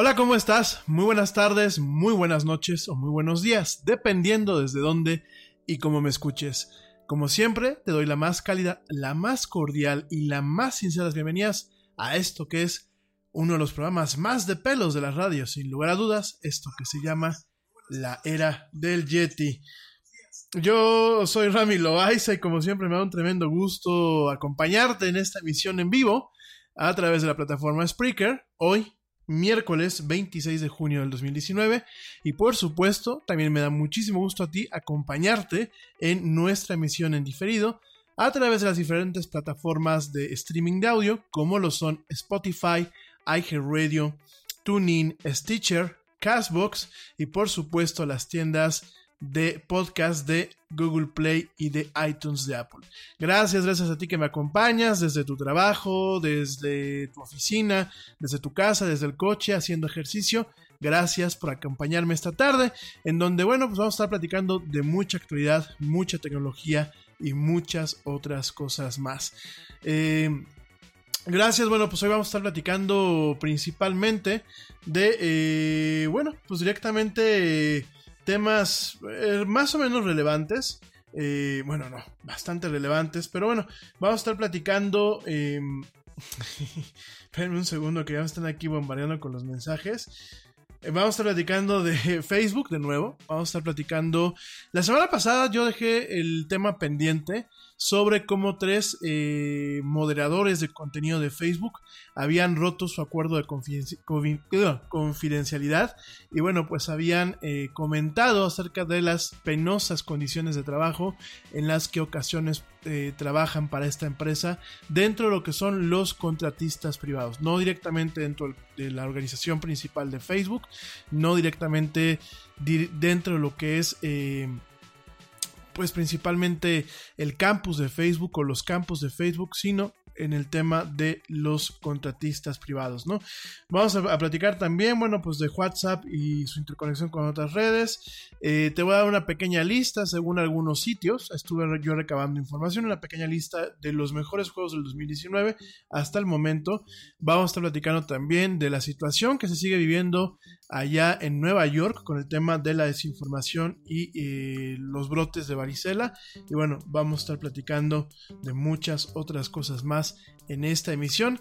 Hola, ¿cómo estás? Muy buenas tardes, muy buenas noches o muy buenos días, dependiendo desde dónde y cómo me escuches. Como siempre, te doy la más cálida, la más cordial y la más sinceras bienvenidas a esto que es uno de los programas más de pelos de la radio, sin lugar a dudas, esto que se llama La Era del Yeti. Yo soy Rami Loaiza y como siempre me da un tremendo gusto acompañarte en esta emisión en vivo a través de la plataforma Spreaker. Hoy, miércoles 26 de junio del 2019. Y por supuesto, también me da muchísimo gusto a ti acompañarte en nuestra emisión en diferido a través de las diferentes plataformas de streaming de audio, como lo son Spotify, iHeartRadio, TuneIn, Stitcher, Castbox y por supuesto las tiendas de podcast de Google Play y de iTunes de Apple. Gracias, gracias a ti que me acompañas desde tu trabajo, desde tu oficina, desde tu casa, desde el coche, haciendo ejercicio. Gracias por acompañarme esta tarde, en donde, bueno, pues vamos a estar platicando de mucha actualidad, mucha tecnología y muchas otras cosas más. Eh, Gracias, bueno, pues hoy vamos a estar platicando principalmente de, eh, bueno, pues directamente temas eh, más o menos relevantes. Eh, bueno, no, bastante relevantes, pero bueno, vamos a estar platicando. Eh, un segundo que ya me están aquí bombardeando con los mensajes. Eh, vamos a estar platicando de Facebook de nuevo. Vamos a estar platicando. La semana pasada yo dejé el tema pendiente sobre cómo tres eh, moderadores de contenido de Facebook habían roto su acuerdo de confidencialidad y bueno, pues habían eh, comentado acerca de las penosas condiciones de trabajo en las que ocasiones eh, trabajan para esta empresa dentro de lo que son los contratistas privados, no directamente dentro de la organización principal de Facebook, no directamente dentro de lo que es pues principalmente el campus de Facebook o los campos de Facebook, sino en el tema de los contratistas privados, ¿no? Vamos a, platicar también, bueno, pues de WhatsApp y su interconexión con otras redes. Eh, te voy a dar una pequeña lista según algunos sitios. Estuve yo recabando información, una pequeña lista de los mejores juegos del 2019 hasta el momento. Vamos a estar platicando también de la situación que se sigue viviendo allá en Nueva York con el tema de la desinformación y eh, los brotes de varicela. Y bueno, vamos a estar platicando de muchas otras cosas más en esta emisión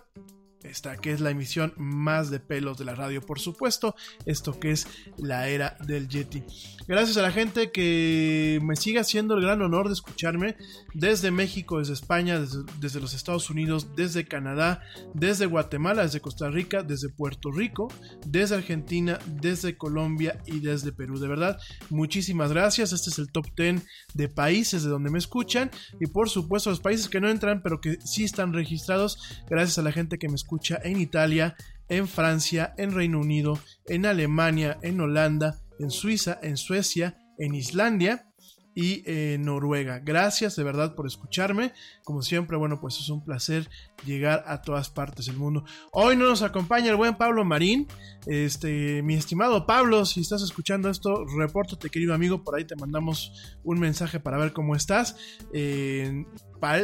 esta que es la emisión más de pelos de la radio, por supuesto, esto que es la era del Yeti. Gracias a la gente que me sigue haciendo el gran honor de escucharme desde México, desde España, desde, los Estados Unidos, desde Canadá, desde Guatemala, desde Costa Rica, desde Puerto Rico, desde Argentina, desde Colombia y desde Perú. De verdad, muchísimas gracias. Este es el top 10 de países de donde me escuchan y por supuesto los países que no entran pero que sí están registrados gracias a la gente que me escucha en Italia, en Francia, en Reino Unido, en Alemania, en Holanda, en Suiza, en Suecia, en Islandia y en Noruega. Gracias de verdad por escucharme. Como siempre, bueno, pues es un placer llegar a todas partes del mundo. Hoy no nos acompaña el buen Pablo Marín. Este, mi estimado Pablo, si estás escuchando esto, repórtate, querido amigo. Por ahí te mandamos un mensaje para ver cómo estás. Eh,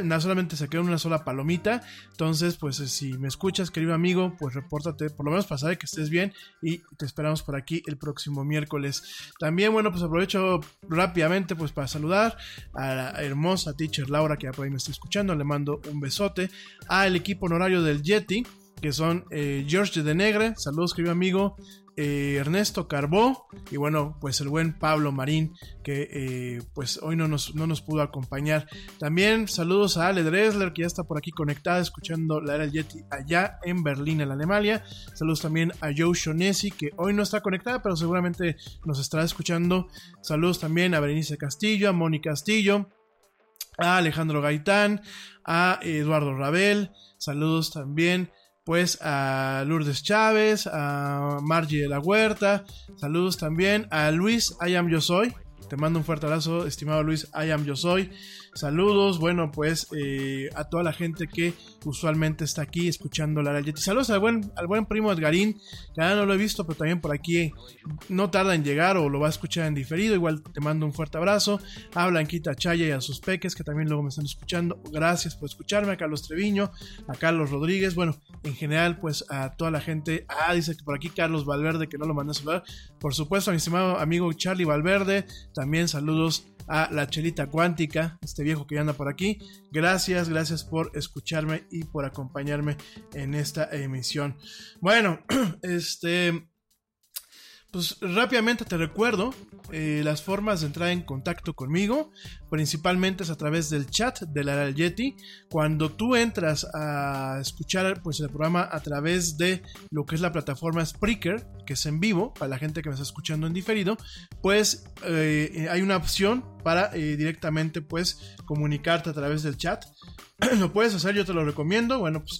no solamente se quedó una sola palomita. Entonces, pues eh, si me escuchas, querido amigo, pues repórtate, por lo menos para saber que estés bien y te esperamos por aquí el próximo miércoles. También, bueno, pues aprovecho rápidamente pues para saludar a la hermosa teacher Laura que ya por ahí me está escuchando. Le mando un besote al equipo honorario del Yeti que son eh, George de Negre, saludos querido amigo, eh, Ernesto Carbó y bueno, pues el buen Pablo Marín que eh, pues hoy no nos, no nos pudo acompañar. También saludos a Ale Dresler que ya está por aquí conectada escuchando la era del Yeti allá en Berlín, en Alemania. Saludos también a Joe Shonesi que hoy no está conectada pero seguramente nos estará escuchando. Saludos también a Berenice Castillo, a Mónica Castillo, a Alejandro Gaitán, a Eduardo Rabel. Saludos también pues a Lourdes Chávez, a Margie de la Huerta, saludos también a Luis I Am Yo Soy, te mando un fuerte abrazo, estimado Luis, I am yo soy. Saludos, bueno, pues eh, a toda la gente que usualmente está aquí escuchando la Yeti. Saludos al buen, al buen primo Edgarín, que ahora no lo he visto, pero también por aquí no tarda en llegar o lo va a escuchar en diferido. Igual te mando un fuerte abrazo. A Blanquita Chaya y a sus peques que también luego me están escuchando. Gracias por escucharme. A Carlos Treviño, a Carlos Rodríguez. Bueno, en general, pues a toda la gente. Ah, dice que por aquí Carlos Valverde, que no lo mandé a saludar. Por supuesto, a mi estimado amigo Charlie Valverde. También saludos a la chelita cuántica, este viejo que anda por aquí. Gracias, gracias por escucharme y por acompañarme en esta emisión. Bueno, este pues rápidamente te recuerdo eh, las formas de entrar en contacto conmigo. Principalmente es a través del chat de la Yeti. Cuando tú entras a escuchar pues, el programa a través de lo que es la plataforma Spreaker, que es en vivo, para la gente que me está escuchando en diferido, pues eh, hay una opción para eh, directamente pues comunicarte a través del chat. lo puedes hacer, yo te lo recomiendo. Bueno, pues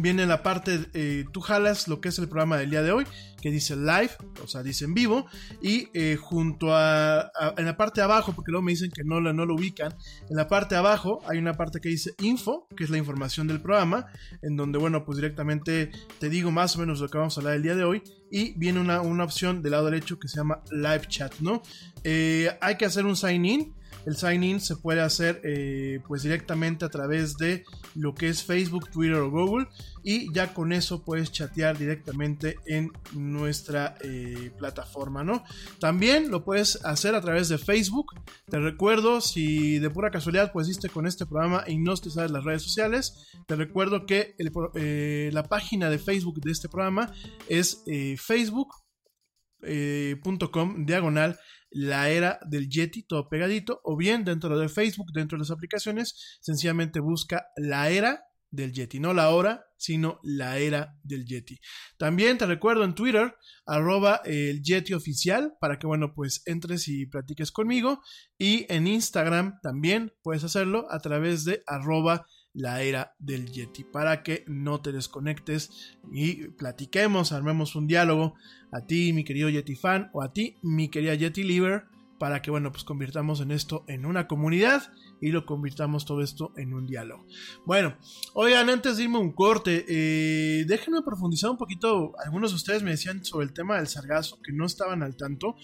viene la parte, eh, tú jalas lo que es el programa del día de hoy, que dice live, o sea, dice en vivo, y eh, junto a, en la parte de abajo, porque luego me dicen que no, no lo ubican, en la parte de abajo hay una parte que dice info, que es la información del programa, en donde, bueno, pues directamente te digo más o menos lo que vamos a hablar el día de hoy, y viene una, una opción del lado derecho que se llama live chat, ¿no? Eh, hay que hacer un sign in, el sign in se puede hacer eh, pues directamente a través de lo que es Facebook, Twitter o Google y ya con eso puedes chatear directamente en nuestra eh, plataforma, ¿no? También lo puedes hacer a través de Facebook. Te recuerdo, si de pura casualidad pues diste con este programa y no te sabes las redes sociales, te recuerdo que eh, la página de Facebook de este programa es facebook.com diagonal la era del Yeti, todo pegadito, o bien dentro de Facebook, dentro de las aplicaciones, sencillamente busca la era del Yeti, no la hora, sino la era del Yeti. También te recuerdo en Twitter, arroba el Yeti oficial, para que, bueno, pues entres y platiques conmigo. Y en Instagram también puedes hacerlo a través de arroba la era del Yeti, para que no te desconectes y platiquemos, armemos un diálogo. A ti, mi querido Yeti fan, o a ti, mi querida Yeti Liver, para que, bueno, pues convirtamos en esto en una comunidad y lo convirtamos todo esto en un diálogo. Bueno, oigan, antes de irme un corte, eh, déjenme profundizar un poquito. Algunos de ustedes me decían sobre el tema del sargazo, que no estaban al tanto.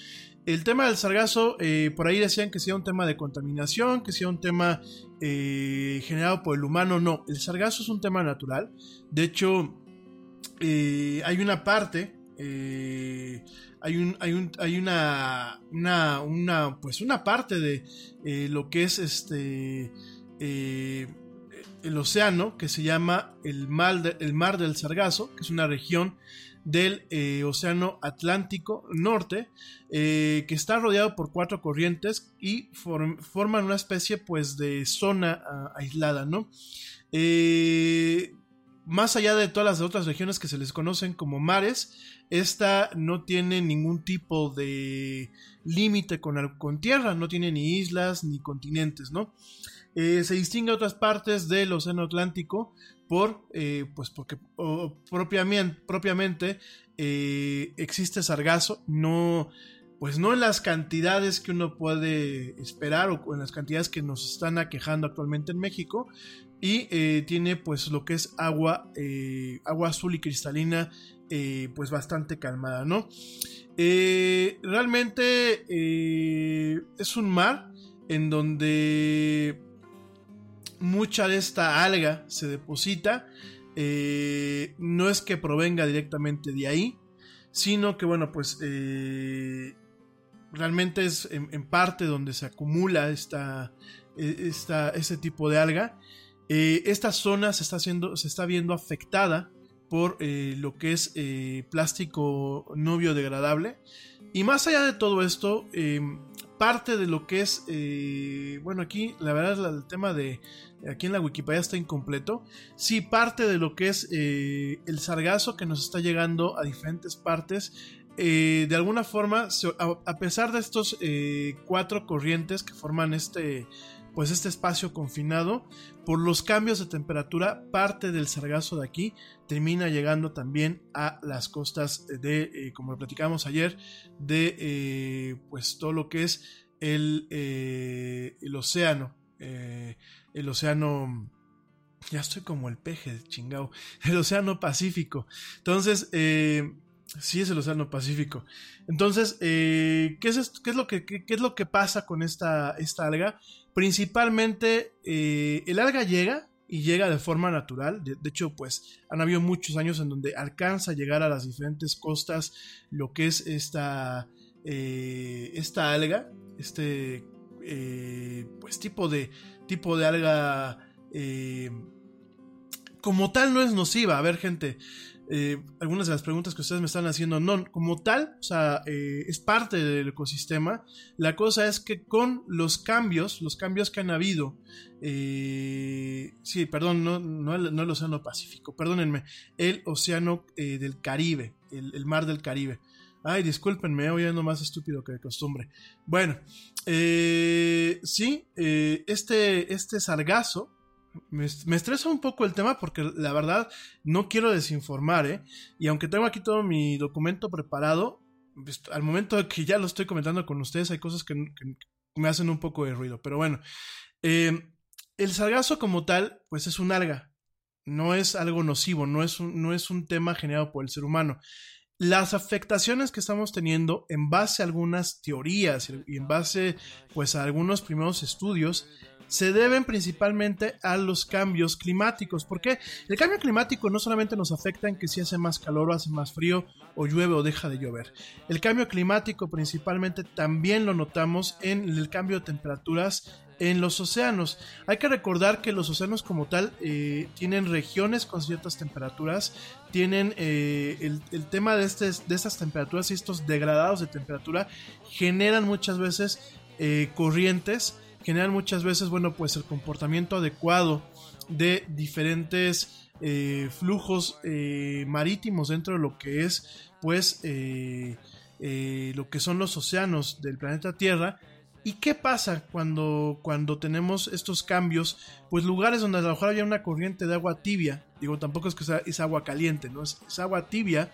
El tema del sargazo, eh, por ahí decían que sea un tema de contaminación, que sea un tema eh, generado por el humano. No, el sargazo es un tema natural. De hecho, hay una parte hay, un, hay, un, hay una, una, pues una parte de eh, lo que es este eh, el océano que se llama el mar, el mar del Sargazo, que es una región del eh, océano Atlántico Norte, que está rodeado por cuatro corrientes y forman una especie pues de zona ah, aislada, ¿no? más allá de todas las otras regiones que se les conocen como mares, esta no tiene ningún tipo de límite con, con, tierra, no tiene ni islas ni continentes, ¿no? Eh, se distingue a otras partes del Océano Atlántico por, eh, pues porque propiamente, propiamente eh, existe sargazo, no, pues no en las cantidades que uno puede esperar o en las cantidades que nos están aquejando actualmente en México, y tiene pues lo que es agua, agua azul y cristalina eh, pues bastante calmada, ¿no? Eh, realmente eh, es un mar en donde mucha de esta alga se deposita. no es que provenga directamente de ahí, sino que, bueno, pues realmente es en, parte donde se acumula esta, esta, este tipo de alga. esta zona se está, haciendo, se está viendo afectada por eh, lo que es eh, plástico no biodegradable. Y más allá de todo esto, eh, parte de lo que es, bueno, aquí la verdad el tema de, aquí en la Wikipedia está incompleto, sí parte de lo que es el sargazo que nos está llegando a diferentes partes. de alguna forma, a pesar de estos cuatro corrientes que forman este, pues este espacio confinado, por los cambios de temperatura, parte del sargazo de aquí termina llegando también a las costas de, eh, como lo platicamos ayer, de eh, pues todo lo que es el, eh, el océano, el océano ya estoy como el peje chingado. El Océano Pacífico. Entonces, Sí, es el Océano Pacífico. Entonces, ¿qué, es qué, es lo que, qué, es lo que pasa con esta, esta alga? Principalmente, eh, el alga llega y llega de forma natural. De, hecho, pues han habido muchos años en donde alcanza a llegar a las diferentes costas lo que es esta, eh, esta alga, este pues tipo de, tipo de alga como tal no es nociva. A ver, gente, eh, algunas de las preguntas que ustedes me están haciendo, no, como tal, o sea, eh, es parte del ecosistema. La cosa es que con los cambios, los cambios que han habido, eh, sí, perdón, no, no, el, Océano Pacífico, perdónenme, el Océano del Caribe, el, Mar del Caribe. Ay, discúlpenme, hoy ando más estúpido que de costumbre. Bueno, sí, este, este sargazo, me, estresa un poco el tema porque la verdad no quiero desinformar, ¿eh? Y aunque tengo aquí todo mi documento preparado, pues, al momento que ya lo estoy comentando con ustedes, hay cosas que, me hacen un poco de ruido. Pero bueno, eh, el sargazo como tal, pues es un alga. No es algo nocivo, no es, un, no es un tema generado por el ser humano. Las afectaciones que estamos teniendo en base a algunas teorías y en base pues a algunos primeros estudios se deben principalmente a los cambios climáticos. Porque el cambio climático no solamente nos afecta en que si hace más calor o hace más frío, o llueve o deja de llover. El cambio climático principalmente también lo notamos en el cambio de temperaturas en los océanos. Hay que recordar que los océanos como tal eh, tienen regiones con ciertas temperaturas, tienen eh, el, tema de, este, de estas temperaturas y estos degradados de temperatura generan muchas veces eh, corrientes generan muchas veces, bueno, pues el comportamiento adecuado de diferentes eh, flujos eh, marítimos dentro de lo que es, pues, eh, lo que son los océanos del planeta Tierra. ¿Y qué pasa cuando, cuando tenemos estos cambios? Pues lugares donde a lo mejor haya una corriente de agua tibia, digo, tampoco es que sea es agua caliente, ¿no? Es agua tibia,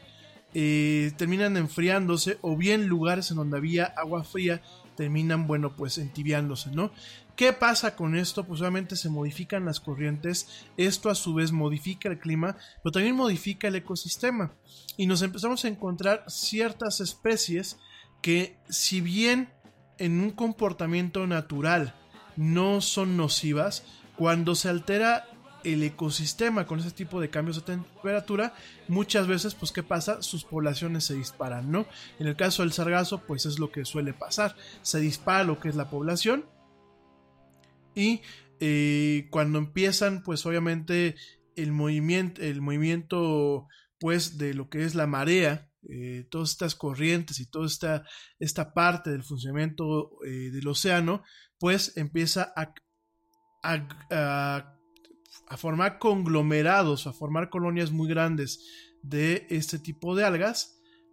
terminan enfriándose, o bien lugares en donde había agua fría terminan, bueno, pues entibiándose, ¿no? ¿Qué pasa con esto? Pues obviamente se modifican las corrientes, esto a su vez modifica el clima, pero también modifica el ecosistema. Y nos empezamos a encontrar ciertas especies que si bien en un comportamiento natural no son nocivas, cuando se altera el ecosistema con ese tipo de cambios de temperatura, muchas veces, pues, ¿qué pasa? Sus poblaciones se disparan, ¿no? En el caso del sargazo, pues es lo que suele pasar. Se dispara lo que es la población y eh, cuando empiezan, pues obviamente el movimiento, el movimiento, pues, de lo que es la marea, eh, todas estas corrientes y toda esta, esta parte del funcionamiento eh, del océano, pues empieza a, formar conglomerados, a formar colonias muy grandes de este tipo de algas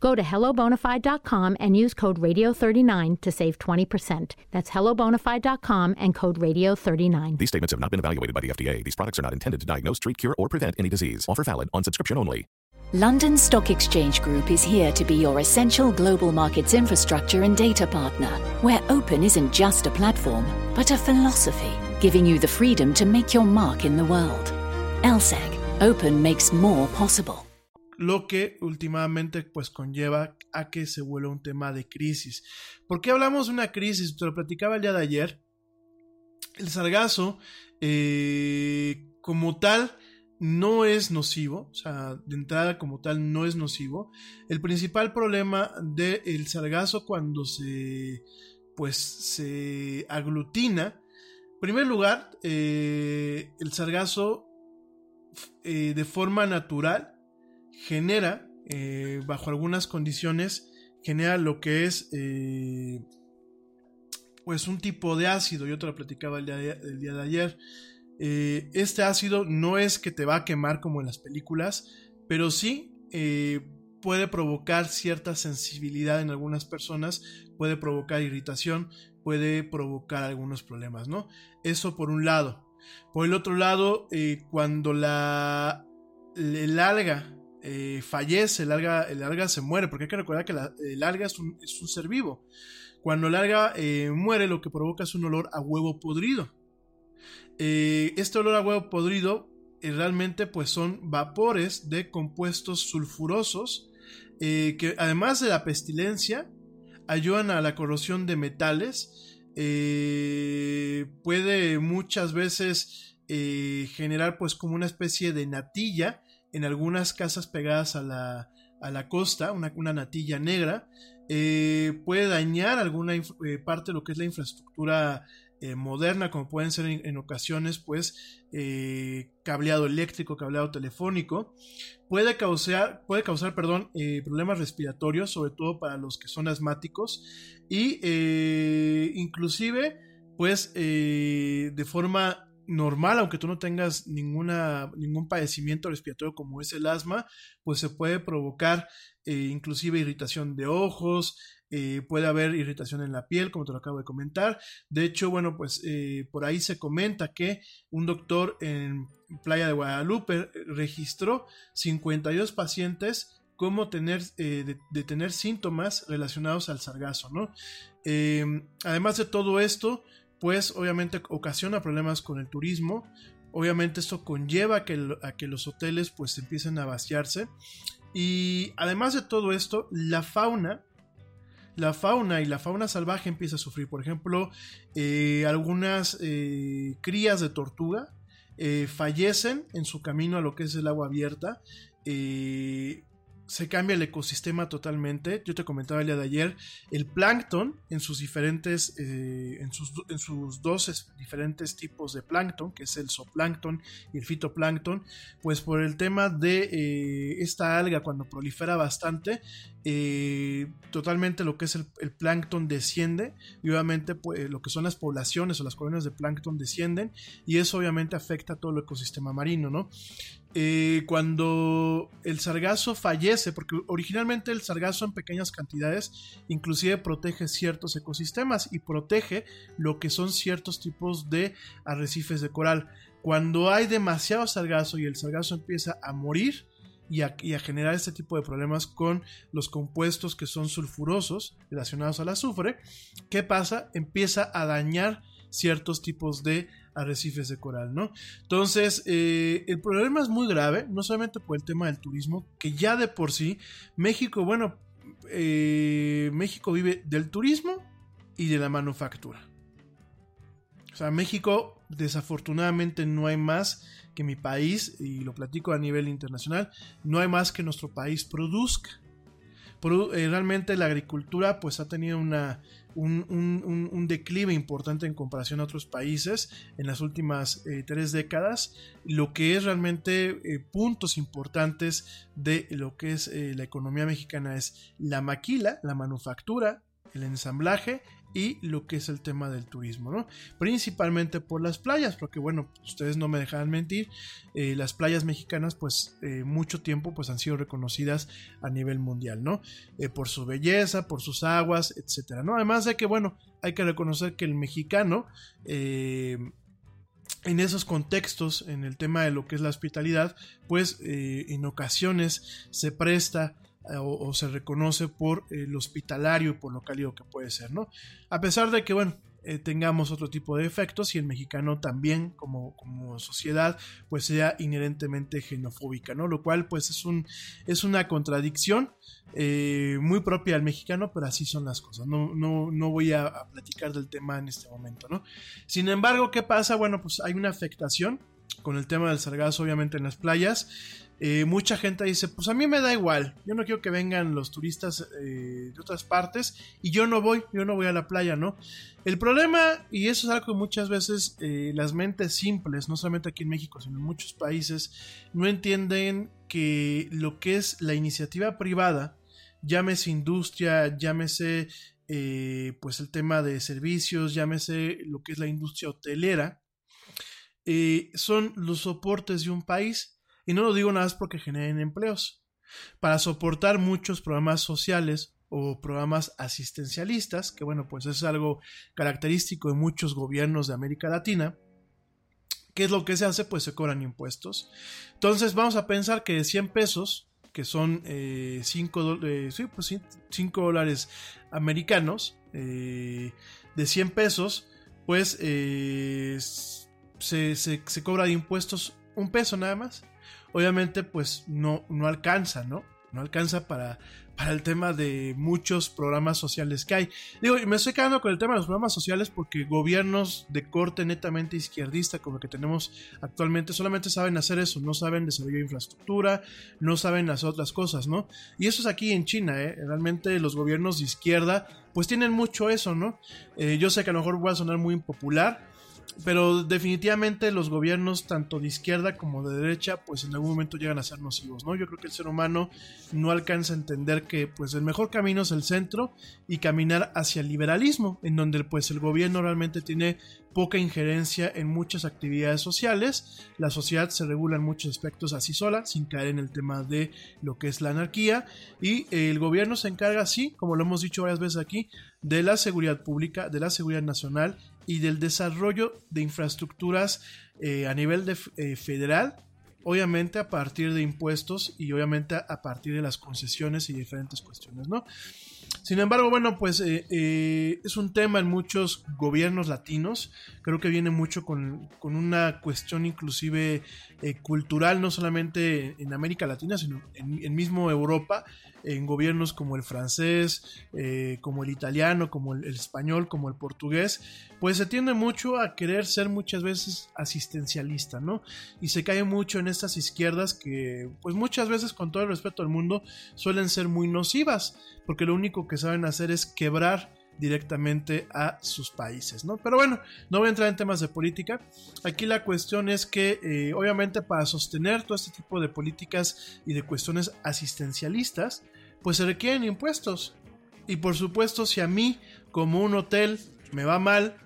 Go to hellobonafide.com and use code radio39 to save 20%. That's hellobonafide.com and code radio39. These statements have not been evaluated by the FDA. These products are not intended to diagnose, treat, cure, or prevent any disease. Offer valid on subscription only. London Stock Exchange Group is here to be your essential global markets infrastructure and data partner, where open isn't just a platform, but a philosophy, giving you the freedom to make your mark in the world. LSEG, open makes more possible. Lo que últimamente pues conlleva a que se vuelva un tema de crisis. ¿Por qué hablamos de una crisis? Te lo platicaba el día de ayer. El sargazo, eh, como tal, no es nocivo, o sea, de entrada como tal no es nocivo. El principal problema del sargazo cuando se, pues, se aglutina, en primer lugar, eh, el sargazo eh, de forma natural genera, eh, bajo algunas condiciones, genera lo que es pues un tipo de ácido, yo te lo platicaba el día de ayer, eh, este ácido no es que te va a quemar como en las películas, pero sí eh, puede provocar cierta sensibilidad en algunas personas, puede provocar irritación, puede provocar algunos problemas, ¿no? Eso por un lado. Por el otro lado, eh, cuando la, el alga fallece, el alga, el alga se muere, porque hay que recordar que el alga es un, es un ser vivo. Cuando el alga muere, lo que provoca es un olor a huevo podrido. Eh, este olor a huevo podrido eh, realmente pues son vapores de compuestos sulfurosos eh, que además de la pestilencia ayudan a la corrosión de metales. puede muchas veces generar pues como una especie de natilla en algunas casas pegadas a la, a la costa, una, una natilla negra. puede dañar alguna parte de lo que es la infraestructura eh, moderna, como pueden ser en, ocasiones, pues, eh, cableado eléctrico, cableado telefónico, puede causar, puede causar perdón, eh, problemas respiratorios, sobre todo para los que son asmáticos, y inclusive, pues, de forma normal, aunque tú no tengas ninguna, ningún padecimiento respiratorio como es el asma, pues se puede provocar inclusive irritación de ojos, eh, puede haber irritación en la piel, como te lo acabo de comentar. De hecho, bueno, pues eh, por ahí se comenta que un doctor en Playa de Guadalupe registró 52 pacientes como tener, eh, de, tener síntomas relacionados al sargazo, ¿no? además de todo esto, pues obviamente ocasiona problemas con el turismo. Obviamente esto conlleva a que, a que los hoteles pues empiecen a vaciarse. Y además de todo esto, la fauna la fauna y la fauna salvaje empieza a sufrir. Por ejemplo, eh, algunas eh, crías de tortuga eh, fallecen en su camino a lo que es el agua abierta se cambia el ecosistema totalmente. Yo te comentaba el día de ayer, el plancton en sus diferentes, eh, en, sus, en sus dos diferentes tipos de plancton, que es el zooplancton y el fitoplancton, pues por el tema de eh, esta alga cuando prolifera bastante, totalmente lo que es el, el, plancton desciende y obviamente pues, lo que son las poblaciones o las colonias de plancton descienden y eso obviamente afecta a todo el ecosistema marino, ¿no? Eh, cuando el sargazo fallece, porque originalmente el sargazo en pequeñas cantidades inclusive protege ciertos ecosistemas y protege lo que son ciertos tipos de arrecifes de coral. Cuando hay demasiado sargazo y el sargazo empieza a morir y a, generar este tipo de problemas con los compuestos que son sulfurosos relacionados al azufre, ¿qué pasa? Empieza a dañar ciertos tipos de arrecifes de coral, ¿no? Entonces, eh, el problema es muy grave, no solamente por el tema del turismo, que ya de por sí, México, bueno, eh, México vive del turismo y de la manufactura. O sea, México desafortunadamente no hay más que mi país, y lo platico a nivel internacional, no hay más que nuestro país produzca. Eh, realmente la agricultura pues ha tenido una, un, declive importante en comparación a otros países en las últimas eh, tres décadas, lo que es realmente eh, puntos importantes de lo que es la economía mexicana es la maquila, la manufactura, el ensamblaje y lo que es el tema del turismo, ¿no? Principalmente por las playas, porque bueno, ustedes no me dejan mentir, eh, las playas mexicanas pues eh, mucho tiempo pues han sido reconocidas a nivel mundial, ¿no? Eh, por su belleza, por sus aguas, etcétera, ¿no? Además de que bueno, hay que reconocer que el mexicano en esos contextos, en el tema de lo que es la hospitalidad, pues en ocasiones se presta o, se reconoce por el hospitalario y por lo cálido que puede ser, ¿no? A pesar de que, bueno, eh, tengamos otro tipo de efectos y el mexicano también como, como sociedad pues sea inherentemente xenofóbica, ¿no? Lo cual pues es, un, es una contradicción eh, muy propia al mexicano, pero así son las cosas. No, no, no voy a, a, platicar del tema en este momento, ¿no? Sin embargo, ¿qué pasa? Bueno, pues hay una afectación con el tema del sargazo, obviamente en las playas. Eh, mucha gente dice, pues a mí me da igual, yo no quiero que vengan los turistas eh, de otras partes y yo no voy, yo no voy a la playa, ¿no? El problema, y eso es algo que muchas veces eh, las mentes simples, no solamente aquí en México, sino en muchos países, no entienden que lo que es la iniciativa privada, llámese industria, llámese pues el tema de servicios, llámese lo que es la industria hotelera, son los soportes de un país y no lo digo nada más porque generen empleos. Para soportar muchos programas sociales o programas asistencialistas, que bueno, pues es algo característico de muchos gobiernos de América Latina, ¿qué es lo que se hace? Pues se cobran impuestos. Entonces vamos a pensar que de 100 pesos, que son 5 eh, eh, pues dólares americanos, eh, de 100 pesos, pues se, se cobra de impuestos un peso nada más obviamente pues no, no alcanza, ¿no? No alcanza para, para el tema de muchos programas sociales que hay. Digo, me estoy quedando con el tema de los programas sociales porque gobiernos de corte netamente izquierdista como el que tenemos actualmente solamente saben hacer eso, no saben desarrollar infraestructura, no saben hacer otras cosas, ¿no? Y eso es aquí en China, ¿eh? Realmente los gobiernos de izquierda pues tienen mucho eso, ¿no? Eh, yo sé que a lo mejor voy a sonar muy impopular, pero definitivamente los gobiernos, tanto de izquierda como de derecha, pues en algún momento llegan a ser nocivos, ¿no? Yo creo que el ser humano no alcanza a entender que pues el mejor camino es el centro y caminar hacia el liberalismo, en donde pues el gobierno realmente tiene poca injerencia en muchas actividades sociales, la sociedad se regula en muchos aspectos así sola, sin caer en el tema de lo que es la anarquía, y el gobierno se encarga, sí, como lo hemos dicho varias veces aquí, de la seguridad pública, de la seguridad nacional y del desarrollo de infraestructuras eh, a nivel de, eh, federal, obviamente a partir de impuestos y obviamente a partir de las concesiones y diferentes cuestiones, ¿no? Sin embargo, bueno, pues eh, es un tema en muchos gobiernos latinos. Creo que viene mucho con, una cuestión inclusive cultural, no solamente en América Latina, sino en, en mismo Europa, en gobiernos como el francés, eh, como el italiano, como el, español, como el portugués, pues se tiende mucho a querer ser muchas veces asistencialista, ¿no? Y se cae mucho en estas izquierdas que, pues muchas veces, con todo el respeto al mundo, suelen ser muy nocivas, porque lo único que saben hacer es quebrar directamente a sus países, ¿no? Pero bueno, no voy a entrar en temas de política. Aquí la cuestión es que, eh, obviamente, para sostener todo este tipo de políticas y de cuestiones asistencialistas, pues se requieren impuestos. Y por supuesto, si a mí, como un hotel, me va mal,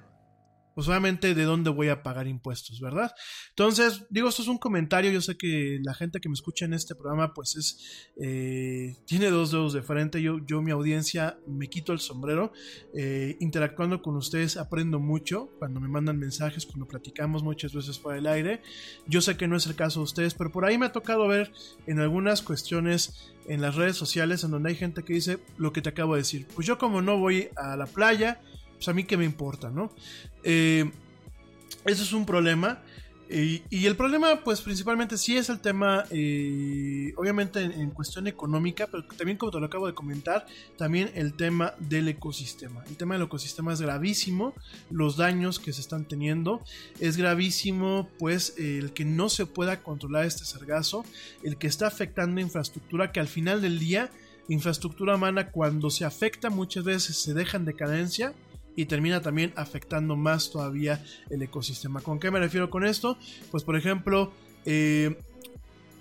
pues obviamente de dónde voy a pagar impuestos, ¿verdad? Entonces, digo, esto es un comentario, yo sé que la gente que me escucha en este programa, pues es, eh, tiene dos dedos de frente, yo, yo mi audiencia me quito el sombrero, eh, interactuando con ustedes aprendo mucho, cuando me mandan mensajes, cuando platicamos muchas veces fuera del aire, yo sé que no es el caso de ustedes, pero por ahí me ha tocado ver en algunas cuestiones en las redes sociales en donde hay gente que dice lo que te acabo de decir, pues yo como no voy a la playa, pues a mí qué me importa, ¿no? Eh, eso es un problema. y el problema, pues principalmente sí es el tema, eh, obviamente en, cuestión económica, pero también como te lo acabo de comentar, también el tema del ecosistema. El tema del ecosistema es gravísimo, los daños que se están teniendo, es gravísimo pues el que no se pueda controlar este sargazo, el que está afectando infraestructura que al final del día, infraestructura humana cuando se afecta muchas veces se deja en decadencia y termina también afectando más todavía el ecosistema. ¿Con qué me refiero con esto? Pues por ejemplo, eh,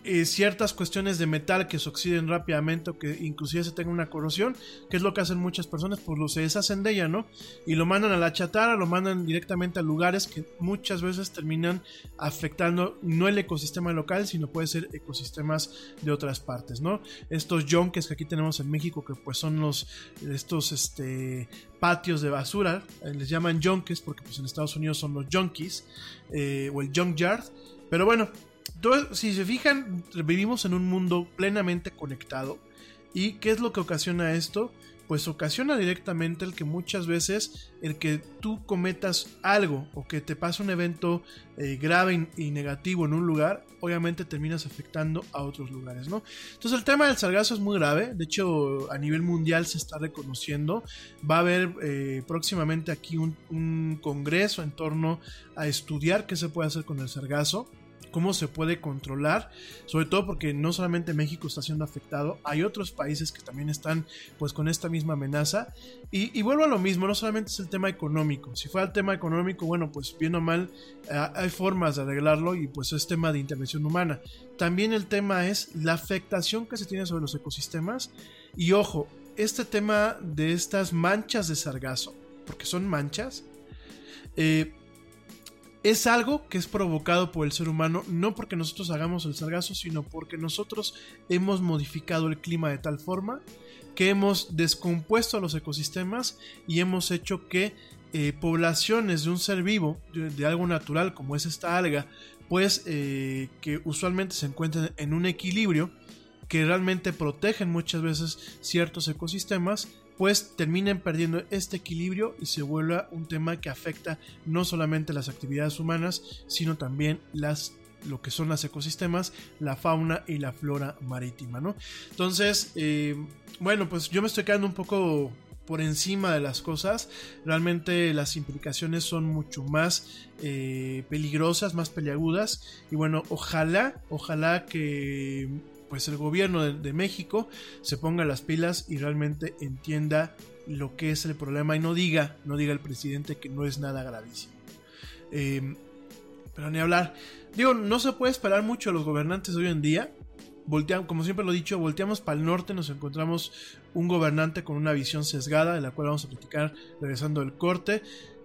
eh, ciertas cuestiones de metal que se oxiden rápidamente o que inclusive se tenga una corrosión, que es lo que hacen muchas personas, pues lo se deshacen de ella, ¿no? Y lo mandan a la chatarra, lo mandan directamente a lugares que muchas veces terminan afectando no el ecosistema local, sino puede ser ecosistemas de otras partes, ¿no? Estos yonkes que aquí tenemos en México, que pues son los, estos, este, patios de basura, eh, les llaman yonkes porque pues en Estados Unidos son los junkies eh, o el junkyard, pero bueno, si se fijan, vivimos en un mundo plenamente conectado ¿Y qué es lo que ocasiona esto? Pues ocasiona directamente el que muchas veces el que tú cometas algo o que te pase un evento eh, grave y negativo en un lugar, obviamente terminas afectando a otros lugares, ¿no? Entonces el tema del sargazo es muy grave, de hecho a nivel mundial se está reconociendo, va a haber eh, próximamente aquí un, un congreso en torno a estudiar qué se puede hacer con el sargazo cómo se puede controlar, sobre todo porque no solamente México está siendo afectado, hay otros países que también están pues con esta misma amenaza. Y, vuelvo a lo mismo, no solamente es el tema económico, si fuera el tema económico, bueno pues bien o mal eh, hay formas de arreglarlo y pues es tema de intervención humana, también el tema es la afectación que se tiene sobre los ecosistemas. Y ojo, este tema de estas manchas de sargazo, porque son manchas, eh, es algo que es provocado por el ser humano, no porque nosotros hagamos el sargazo, sino porque nosotros hemos modificado el clima de tal forma que hemos descompuesto los ecosistemas y hemos hecho que eh, poblaciones de un ser vivo, de, algo natural como es esta alga, pues eh, que usualmente se encuentran en un equilibrio, que realmente protegen muchas veces ciertos ecosistemas, pues terminen perdiendo este equilibrio y se vuelva un tema que afecta no solamente las actividades humanas, sino también las lo que son los ecosistemas, la fauna y la flora marítima, ¿no? Entonces, eh, bueno, pues yo me estoy quedando un poco por encima de las cosas. Realmente las implicaciones son mucho más eh, peligrosas, más peliagudas. Y bueno, ojalá, ojalá que pues el gobierno de, México se ponga las pilas y realmente entienda lo que es el problema y no diga, no diga el presidente que no es nada gravísimo. Em, pero ni hablar. Digo, no se puede esperar mucho a los gobernantes hoy en día. Como siempre lo he dicho, volteamos para el norte, nos encontramos un gobernante con una visión sesgada, de la cual vamos a platicar regresando del corte.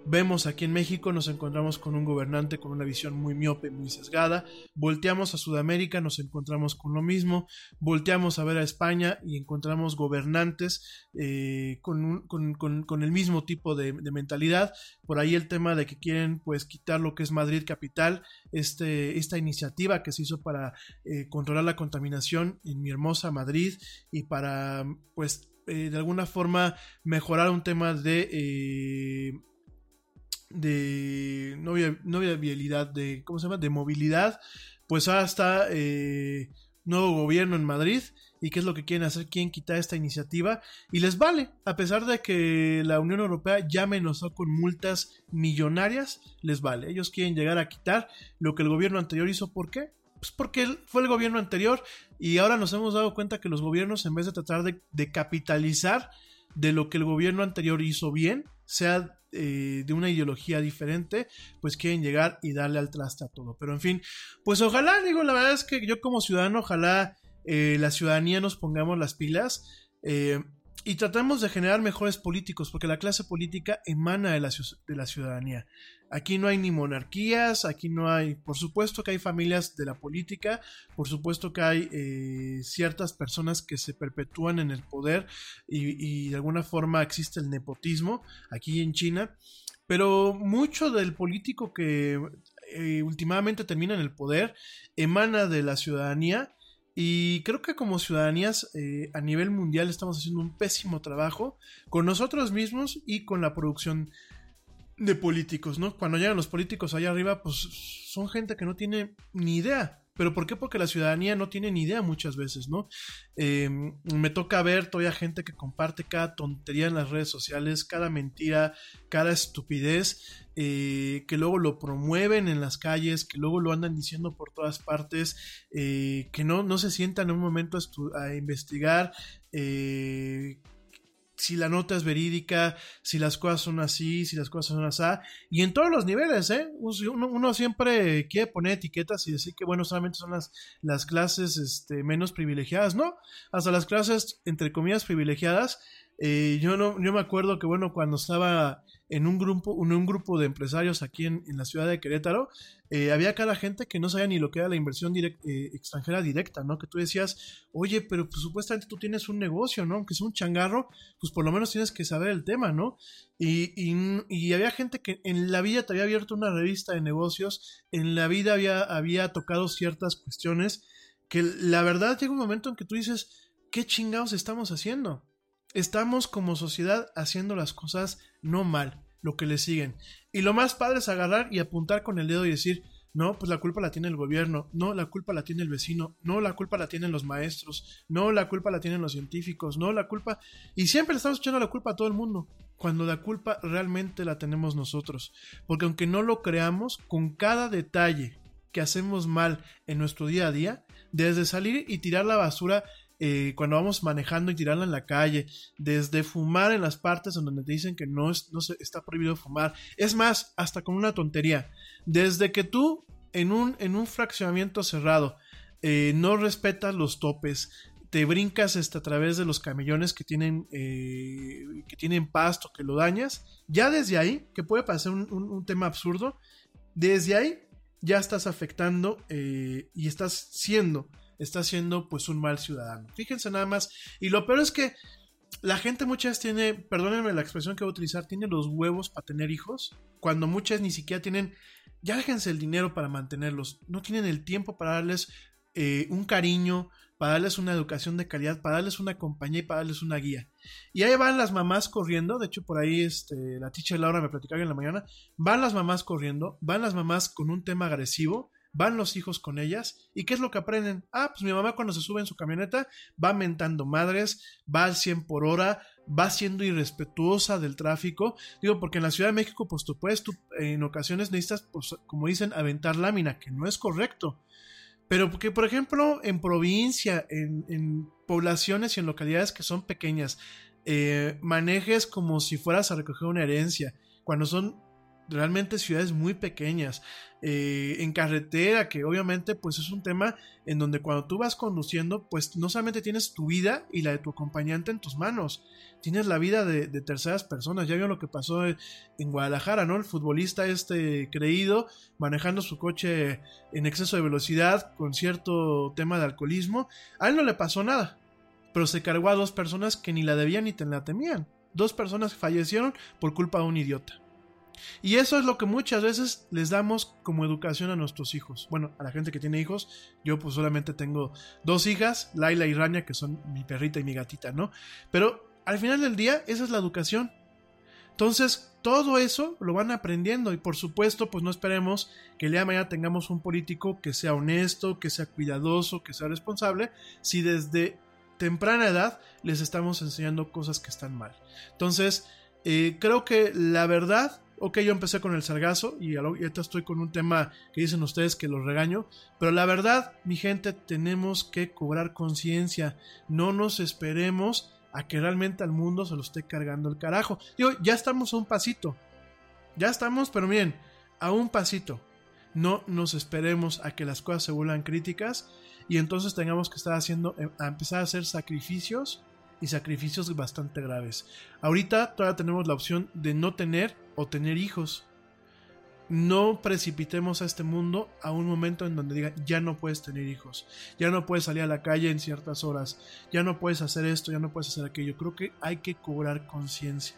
Vemos aquí en México, nos encontramos con un gobernante con una visión muy miope, muy sesgada. Volteamos a Sudamérica, nos encontramos con lo mismo. Volteamos a ver a España y encontramos gobernantes eh, con, el mismo tipo de, mentalidad. Por ahí el tema de que quieren pues quitar lo que es Madrid capital, este, esta iniciativa que se hizo para eh, controlar la contaminación en mi hermosa Madrid y para pues eh, de alguna forma mejorar un tema de de no, viabilidad, de, ¿cómo se llama? De movilidad, pues ahora está eh, nuevo gobierno en Madrid y qué es lo que quieren hacer, quieren quitar esta iniciativa y les vale, a pesar de que la Unión Europea ya amenazó con multas millonarias, les vale, ellos quieren llegar a quitar lo que el gobierno anterior hizo, ¿por qué? Pues porque fue el gobierno anterior y ahora nos hemos dado cuenta que los gobiernos en vez de tratar de capitalizar de lo que el gobierno anterior hizo bien, sea eh, de una ideología diferente, pues quieren llegar y darle al traste a todo. Pero en fin, pues ojalá, digo, la verdad es que yo como ciudadano, ojalá eh, la ciudadanía nos pongamos las pilas. Eh, y tratamos de generar mejores políticos, porque la clase política emana de la, de la, ciudadanía. Aquí no hay ni monarquías, aquí no hay, por supuesto que hay familias de la política, por supuesto que hay eh, ciertas personas que se perpetúan en el poder y, de alguna forma existe el nepotismo aquí en China, pero mucho del político que eh, últimamente termina en el poder emana de la ciudadanía y creo que como ciudadanías eh, a nivel mundial estamos haciendo un pésimo trabajo con nosotros mismos y con la producción de políticos, ¿no? Cuando llegan los políticos allá arriba, pues son gente que no tiene ni idea ¿Pero por qué? Porque la ciudadanía no tiene ni idea muchas veces, ¿no? Em, me toca ver todavía gente que comparte cada tontería en las redes sociales, cada mentira, cada estupidez, eh, que luego lo promueven en las calles, que luego lo andan diciendo por todas partes, eh, que no, no se sientan en un momento a, a investigar. Si la nota es verídica, si las cosas son así, si las cosas son así, y en todos los niveles, ¿eh? Uno, siempre quiere poner etiquetas y decir que, bueno, solamente son las, las clases este, menos privilegiadas, ¿no? Hasta las clases, entre comillas, privilegiadas eh, yo no, yo me acuerdo que bueno, cuando estaba en un grupo, en un grupo de empresarios aquí en, la ciudad de Querétaro, eh, había cada gente que no sabía ni lo que era la inversión eh, extranjera directa, ¿no? Que tú decías, oye, pero pues, supuestamente tú tienes un negocio, ¿no? Aunque sea un changarro, pues por lo menos tienes que saber el tema, ¿no? Y, y, había gente que en la vida te había abierto una revista de negocios, en la vida había, había tocado ciertas cuestiones que la verdad llega un momento en que tú dices, ¿qué chingados estamos haciendo? Estamos como sociedad haciendo las cosas no mal, lo que le siguen. Y lo más padre es agarrar y apuntar con el dedo y decir, no, pues la culpa la tiene el gobierno, no, la culpa la tiene el vecino, no, la culpa la tienen los maestros, no, la culpa la tienen los científicos, no, la culpa... Y siempre le estamos echando la culpa a todo el mundo, cuando la culpa realmente la tenemos nosotros. Porque aunque no lo creamos, con cada detalle que hacemos mal en nuestro día a día, desde salir y tirar la basura eh, cuando vamos manejando y tirarla en la calle, desde fumar en las partes donde te dicen que no, es, no se, está prohibido fumar, es más, hasta con una tontería, desde que tú en un, en un fraccionamiento cerrado eh, no respetas los topes, te brincas hasta a través de los camellones que tienen, eh, que tienen pasto, que lo dañas, ya desde ahí, que puede parecer un, un, tema absurdo, desde ahí ya estás afectando y estás siendo está siendo pues un mal ciudadano. Fíjense nada más. Y lo peor es que la gente muchas tiene, perdónenme la expresión que voy a utilizar, tiene los huevos para tener hijos, cuando muchas ni siquiera tienen, ya déjense el dinero para mantenerlos, no tienen el tiempo para darles eh, un cariño, para darles una educación de calidad, para darles una compañía y para darles una guía. Y ahí van las mamás corriendo, de hecho por ahí este, la teacher Laura me platicaba en la mañana, van las mamás corriendo, van las mamás con un tema agresivo, van los hijos con ellas y ¿qué es lo que aprenden? Ah, pues mi mamá cuando se sube en su camioneta va mentando madres, va al 100 por hora, va siendo irrespetuosa del tráfico. Digo, porque en la Ciudad de México, pues tú puedes, tú en ocasiones necesitas, pues, como dicen, aventar lámina, que no es correcto. Pero porque, por ejemplo, en provincia, en, poblaciones y en localidades que son pequeñas, eh, manejes como si fueras a recoger una herencia, cuando son realmente ciudades muy pequeñas, eh, en carretera, que obviamente pues es un tema en donde cuando tú vas conduciendo, pues no solamente tienes tu vida y la de tu acompañante en tus manos, tienes la vida de, terceras personas. Ya vieron lo que pasó en Guadalajara, ¿no? El futbolista este creído manejando su coche en exceso de velocidad con cierto tema de alcoholismo, a él no le pasó nada, pero se cargó a dos personas que ni la debían ni te la temían. Dos personas fallecieron por culpa de un idiota. Y eso es lo que muchas veces les damos como educación a nuestros hijos. Bueno, a la gente que tiene hijos, yo pues solamente tengo dos hijas, Laila y Rania, que son mi perrita y mi gatita, ¿no? Pero al final del día, esa es la educación. Entonces, todo eso lo van aprendiendo y por supuesto, pues no esperemos que el día de mañana tengamos un político que sea honesto, que sea cuidadoso, que sea responsable, si desde temprana edad les estamos enseñando cosas que están mal. Entonces, eh, creo que la verdad ok, yo empecé con el sargazo y ahorita estoy con un tema que dicen ustedes que los regaño, pero la verdad, mi gente, tenemos que cobrar conciencia, no nos esperemos a que realmente al mundo se lo esté cargando el carajo. Digo, ya estamos a un pasito, ya estamos, pero miren, a un pasito. No nos esperemos a que las cosas se vuelvan críticas y entonces tengamos que estar haciendo, eh, a empezar a hacer sacrificios y sacrificios bastante graves. Ahorita todavía tenemos la opción de no tener o tener hijos. No precipitemos a este mundo a un momento en donde diga ya no puedes tener hijos, ya no puedes salir a la calle en ciertas horas, ya no puedes hacer esto, ya no puedes hacer aquello. Creo que hay que cobrar conciencia.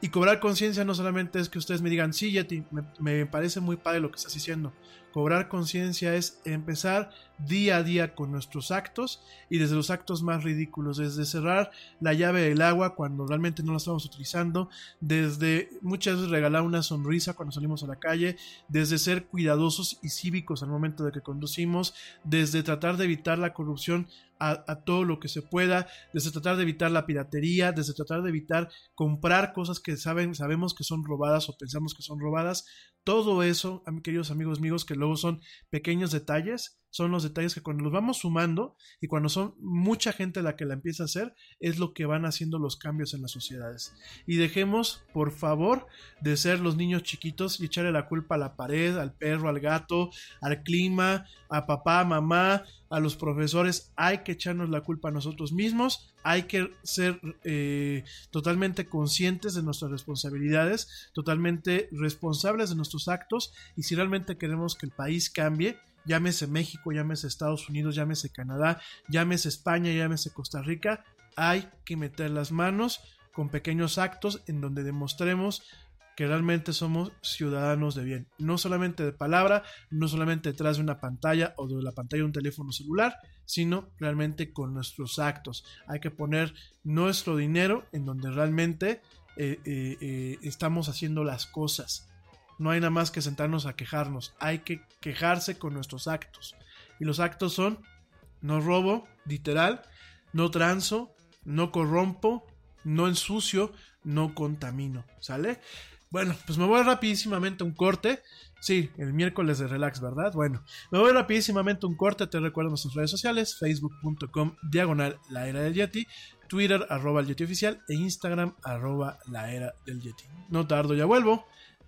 Y cobrar conciencia no solamente es que ustedes me digan, sí, Yeti, me, me, parece muy padre lo que estás diciendo. Cobrar conciencia es empezar día a día con nuestros actos y desde los actos más ridículos, desde cerrar la llave del agua cuando realmente no la estamos utilizando, desde muchas veces regalar una sonrisa cuando salimos a la calle, desde ser cuidadosos y cívicos al momento de que conducimos, desde tratar de evitar la corrupción a, todo lo que se pueda, desde tratar de evitar la piratería, desde tratar de evitar comprar cosas que saben, sabemos que son robadas o pensamos que son robadas. Todo eso, queridos amigos míos, que luego son pequeños detalles, son los detalles que cuando los vamos sumando y cuando son mucha gente la que la empieza a hacer, es lo que van haciendo los cambios en las sociedades. Y dejemos, por favor, de ser los niños chiquitos y echarle la culpa a la pared, al perro, al gato, al clima, a papá, mamá, a los profesores. Hay que echarnos la culpa a nosotros mismos, hay que ser eh, totalmente conscientes de nuestras responsabilidades, totalmente responsables de nuestros actos y si realmente queremos que el país cambie, llámese México, llámese Estados Unidos, llámese Canadá, llámese España, llámese Costa Rica, hay que meter las manos con pequeños actos en donde demostremos que realmente somos ciudadanos de bien, no solamente de palabra, no solamente detrás de una pantalla o de la pantalla de un teléfono celular, sino realmente con nuestros actos. Hay que poner nuestro dinero en donde realmente eh, eh, eh, estamos haciendo las cosas. No hay nada más que sentarnos a quejarnos, hay que quejarse con nuestros actos. Y los actos son, no robo, literal, no transo, no corrompo, no ensucio, no contamino, ¿sale? Bueno, pues me voy rapidísimamente a un corte. Sí, el miércoles de relax, ¿verdad? Bueno, me voy rapidísimamente a un corte. Te recuerdo nuestras redes sociales: facebook.com diagonal la era del Yeti, Twitter arroba el Yeti oficial e Instagram arroba la era del Yeti. No tardo, ya vuelvo.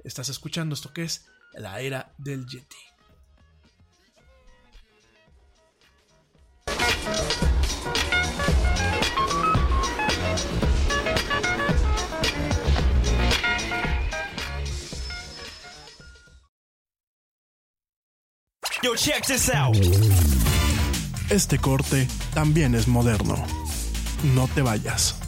Estás escuchando esto que es la era del Yeti. Yo, check this out. Este corte también es moderno. No te vayas.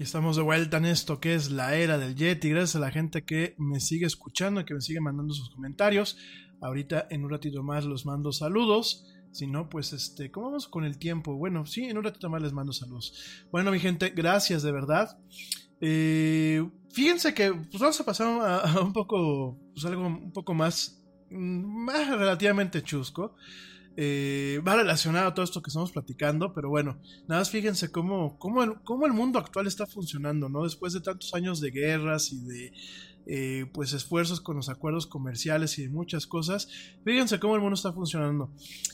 Y estamos de vuelta en esto que es la era del Yeti. Gracias a la gente que me sigue escuchando, que me sigue mandando sus comentarios. Ahorita en un ratito más los mando saludos. Si no, pues este, ¿cómo vamos con el tiempo? Bueno, sí, en un ratito más les mando saludos. Bueno, mi gente, gracias de verdad. Eh, fíjense que pues vamos a pasar a, a un poco, pues algo un poco más, mm, más relativamente chusco. Eh, va relacionado a todo esto que estamos platicando, pero bueno, nada más fíjense cómo, cómo, el, cómo el mundo actual está funcionando, ¿no? Después de tantos años de guerras y de eh, pues esfuerzos con los acuerdos comerciales y de muchas cosas, fíjense cómo el mundo está funcionando.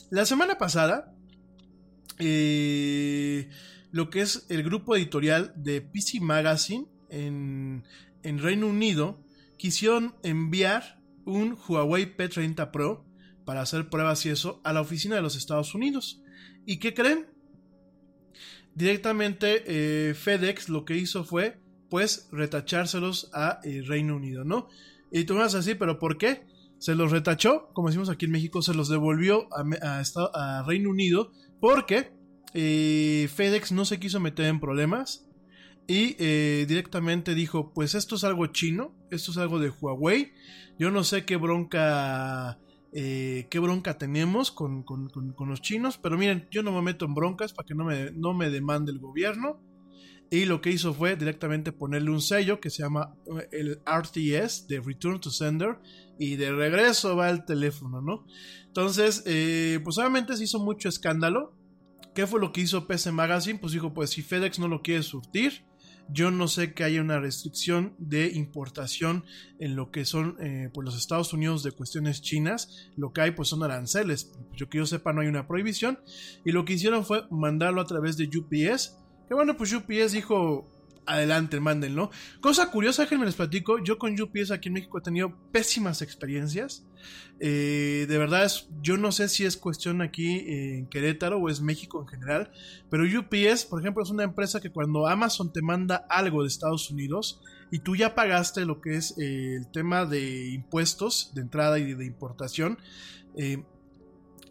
La semana pasada, eh, lo que es el grupo editorial de PC Magazine en, en Reino Unido, quisieron enviar un Huawei P30 Pro para hacer pruebas y eso a la oficina de los Estados Unidos. ¿Y qué creen? Directamente eh, FedEx lo que hizo fue pues retachárselos a eh, Reino Unido, ¿no? Y tú me vas a decir, ¿pero por qué? Se los retachó, como decimos aquí en México, se los devolvió a, Reino Unido porque eh, FedEx no se quiso meter en problemas y eh, directamente dijo, pues esto es algo chino, esto es algo de Huawei, yo no sé qué bronca eh, qué bronca tenemos con, con, con, los chinos, pero miren, yo no me meto en broncas para que no me, no me demande el gobierno. Y lo que hizo fue directamente ponerle un sello que se llama eh, el RTS, de Return to Sender, y de regreso va el teléfono, ¿no? Entonces, eh, pues obviamente se hizo mucho escándalo. ¿Qué fue lo que hizo PC Magazine? Pues dijo, pues si FedEx no lo quiere surtir, yo no sé que haya una restricción de importación en lo que son eh, pues los Estados Unidos de cuestiones chinas. Lo que hay pues son aranceles. Yo que yo sepa no hay una prohibición. Y lo que hicieron fue mandarlo a través de UPS. Que bueno, pues UPS dijo, adelante, mándenlo. Cosa curiosa que me les platico, yo con UPS aquí en México he tenido pésimas experiencias. Eh, de verdad, es, yo no sé si es cuestión aquí en Querétaro o es México en general, pero UPS, por ejemplo, es una empresa que cuando Amazon te manda algo de Estados Unidos y tú ya pagaste lo que es eh, el tema de impuestos de entrada y de importación, eh,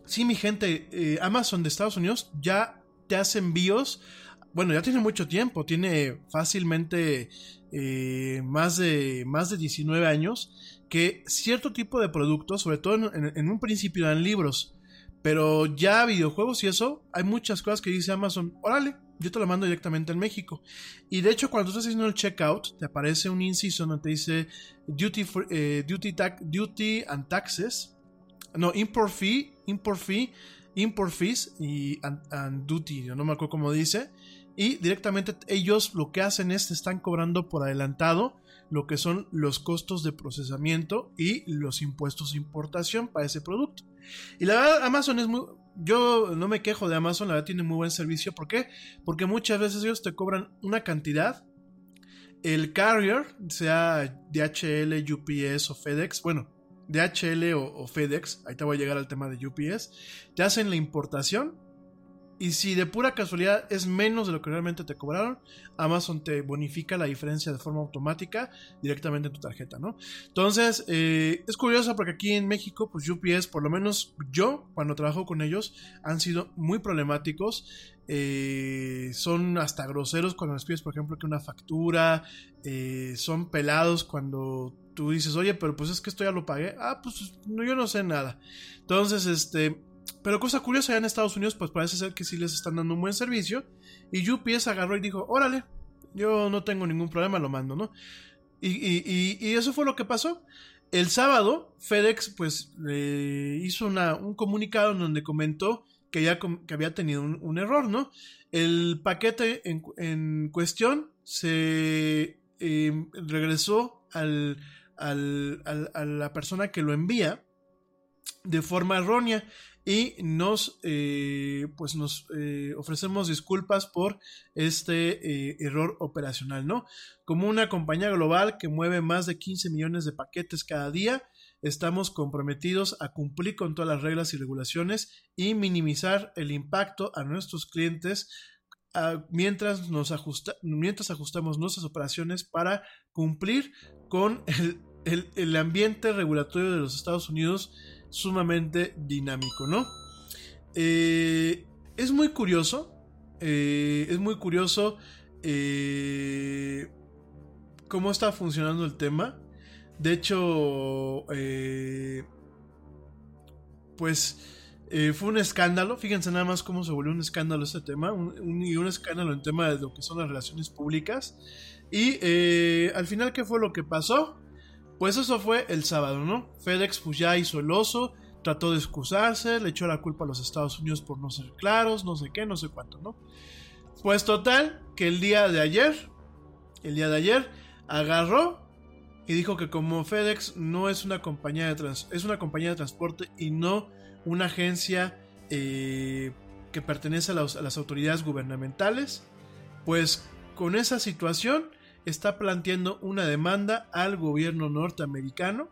sí, mi gente, eh, Amazon de Estados Unidos ya te hace envíos bueno, ya tiene mucho tiempo, tiene fácilmente eh, más, de, más de 19 años, que cierto tipo de productos, sobre todo en, un principio eran libros, pero ya videojuegos y eso, hay muchas cosas que dice Amazon, órale, yo te lo mando directamente en México. Y de hecho, cuando estás haciendo el checkout, te aparece un inciso donde te dice duty, eh, duty, duty and taxes, no, import fee, import fee, import fees y and, and duty, yo no me acuerdo cómo dice y directamente ellos lo que hacen es están cobrando por adelantado lo que son los costos de procesamiento y los impuestos de importación para ese producto. Y la verdad, Amazon es muy... Yo no me quejo de Amazon, la verdad tiene muy buen servicio. ¿Por qué? Porque muchas veces ellos te cobran una cantidad. El carrier, sea DHL, UPS o FedEx, bueno, DHL o, o FedEx, ahí te voy a llegar al tema de UPS, te hacen la importación y si de pura casualidad es menos de lo que realmente te cobraron, Amazon te bonifica la diferencia de forma automática directamente en tu tarjeta, ¿no? Entonces, eh, es curioso porque aquí en México, pues UPS, por lo menos yo, cuando trabajo con ellos, han sido muy problemáticos. Eh, son hasta groseros cuando les pides, por ejemplo, que una factura. Eh, son pelados cuando tú dices, oye, pero pues es que esto ya lo pagué. Ah, pues no, yo no sé nada. Entonces, este pero cosa curiosa, allá en Estados Unidos, pues parece ser que sí les están dando un buen servicio. Y UPS agarró y dijo, órale, yo no tengo ningún problema, lo mando, ¿no? Y, y, y, eso fue lo que pasó. El sábado, FedEx, pues, hizo una, un comunicado en donde comentó que, ya, que había tenido un, error, ¿no? El paquete en, en cuestión se eh, regresó al al, al, a la persona que lo envía de forma errónea y nos eh, pues nos eh, ofrecemos disculpas por este eh, error operacional no como una compañía global que mueve más de 15 millones de paquetes cada día estamos comprometidos a cumplir con todas las reglas y regulaciones y minimizar el impacto a nuestros clientes mientras nos ajusta, mientras ajustamos nuestras operaciones para cumplir con el, el, el ambiente regulatorio de los Estados Unidos sumamente dinámico, ¿no? Eh, es muy curioso, eh, es muy curioso eh, cómo está funcionando el tema. De hecho, pues fue un escándalo. Fíjense nada más cómo se volvió un escándalo este tema. Y un escándalo en tema de lo que son las relaciones públicas. Y al final, ¿qué fue lo que pasó? Pues eso fue el sábado, ¿no? FedEx pues ya hizo el oso, trató de excusarse, le echó la culpa a los Estados Unidos por no ser claros, no sé qué, no sé cuánto, ¿no? Pues total, que el día de ayer, el día de ayer, agarró y dijo que como FedEx no es una compañía de, es una compañía de transporte y no una agencia eh, que pertenece a las autoridades gubernamentales, pues con esa situación está planteando una demanda al gobierno norteamericano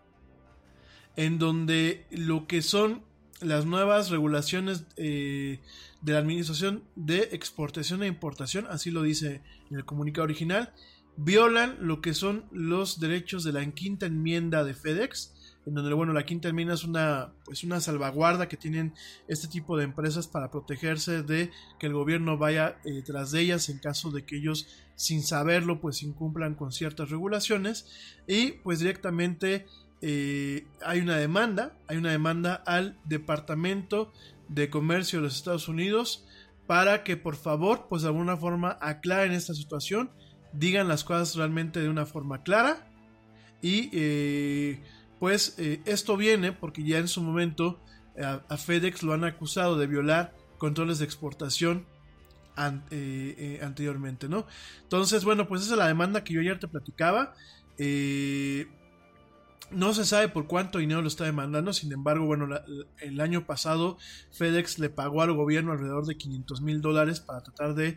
en donde lo que son las nuevas regulaciones eh, de la Administración de Exportación e Importación, así lo dice en el comunicado original, violan lo que son los derechos de la quinta enmienda de FedEx, en donde bueno, la quinta enmienda es una pues una salvaguarda que tienen este tipo de empresas para protegerse de que el gobierno vaya eh, tras de ellas en caso de que ellos sin saberlo pues incumplan con ciertas regulaciones. Y pues directamente eh, hay una demanda, hay una demanda al Departamento de Comercio de los Estados Unidos para que por favor pues de alguna forma aclaren esta situación, digan las cosas realmente de una forma clara y eh, pues eh, esto viene porque ya en su momento a, FedEx lo han acusado de violar controles de exportación eh, eh, anteriormente, ¿no? Entonces, bueno, pues esa es la demanda que yo ayer te platicaba. no se sabe por cuánto dinero lo está demandando, sin embargo, bueno, el año pasado FedEx le pagó al gobierno alrededor de 500 mil dólares para tratar de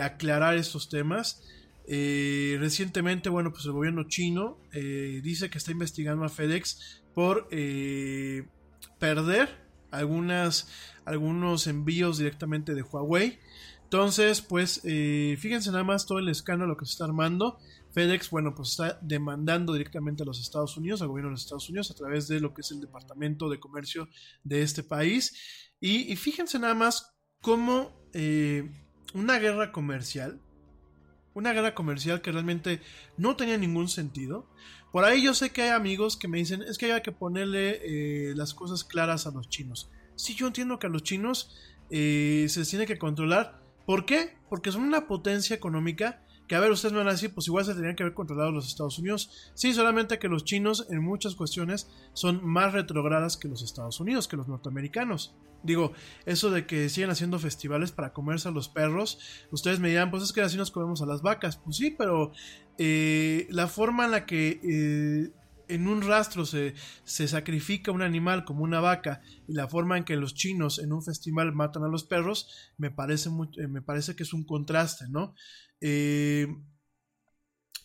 aclarar estos temas. Eh, recientemente, bueno, pues el gobierno chino eh, dice que está investigando a FedEx por eh, perder algunos envíos directamente de Huawei. Entonces, pues fíjense nada más todo el escándalo que se está armando. FedEx, bueno, pues está demandando directamente a los Estados Unidos, al gobierno de los Estados Unidos, a través de lo que es el Departamento de Comercio de este país. Y, y fíjense nada más cómo una guerra comercial una guerra comercial que realmente no tenía ningún sentido. Por ahí yo sé que hay amigos que me dicen, es que hay que ponerle eh, las cosas claras a los chinos. Sí, yo entiendo que a los chinos eh, se les tiene que controlar. ¿Por qué? Porque son una potencia económica que a ver, ustedes me van a decir, pues igual se tenían que haber controlado los Estados Unidos. Sí, solamente que los chinos en muchas cuestiones son más retrogradas que los Estados Unidos, que los norteamericanos. Digo, eso de que siguen haciendo festivales para comerse a los perros, ustedes me dirán, pues es que así nos comemos a las vacas. Pues sí, pero eh, la forma en la que eh, en un rastro se, se, sacrifica un animal como una vaca y la forma en que los chinos en un festival matan a los perros, me parece, eh, me parece que es un contraste, ¿no? Eh,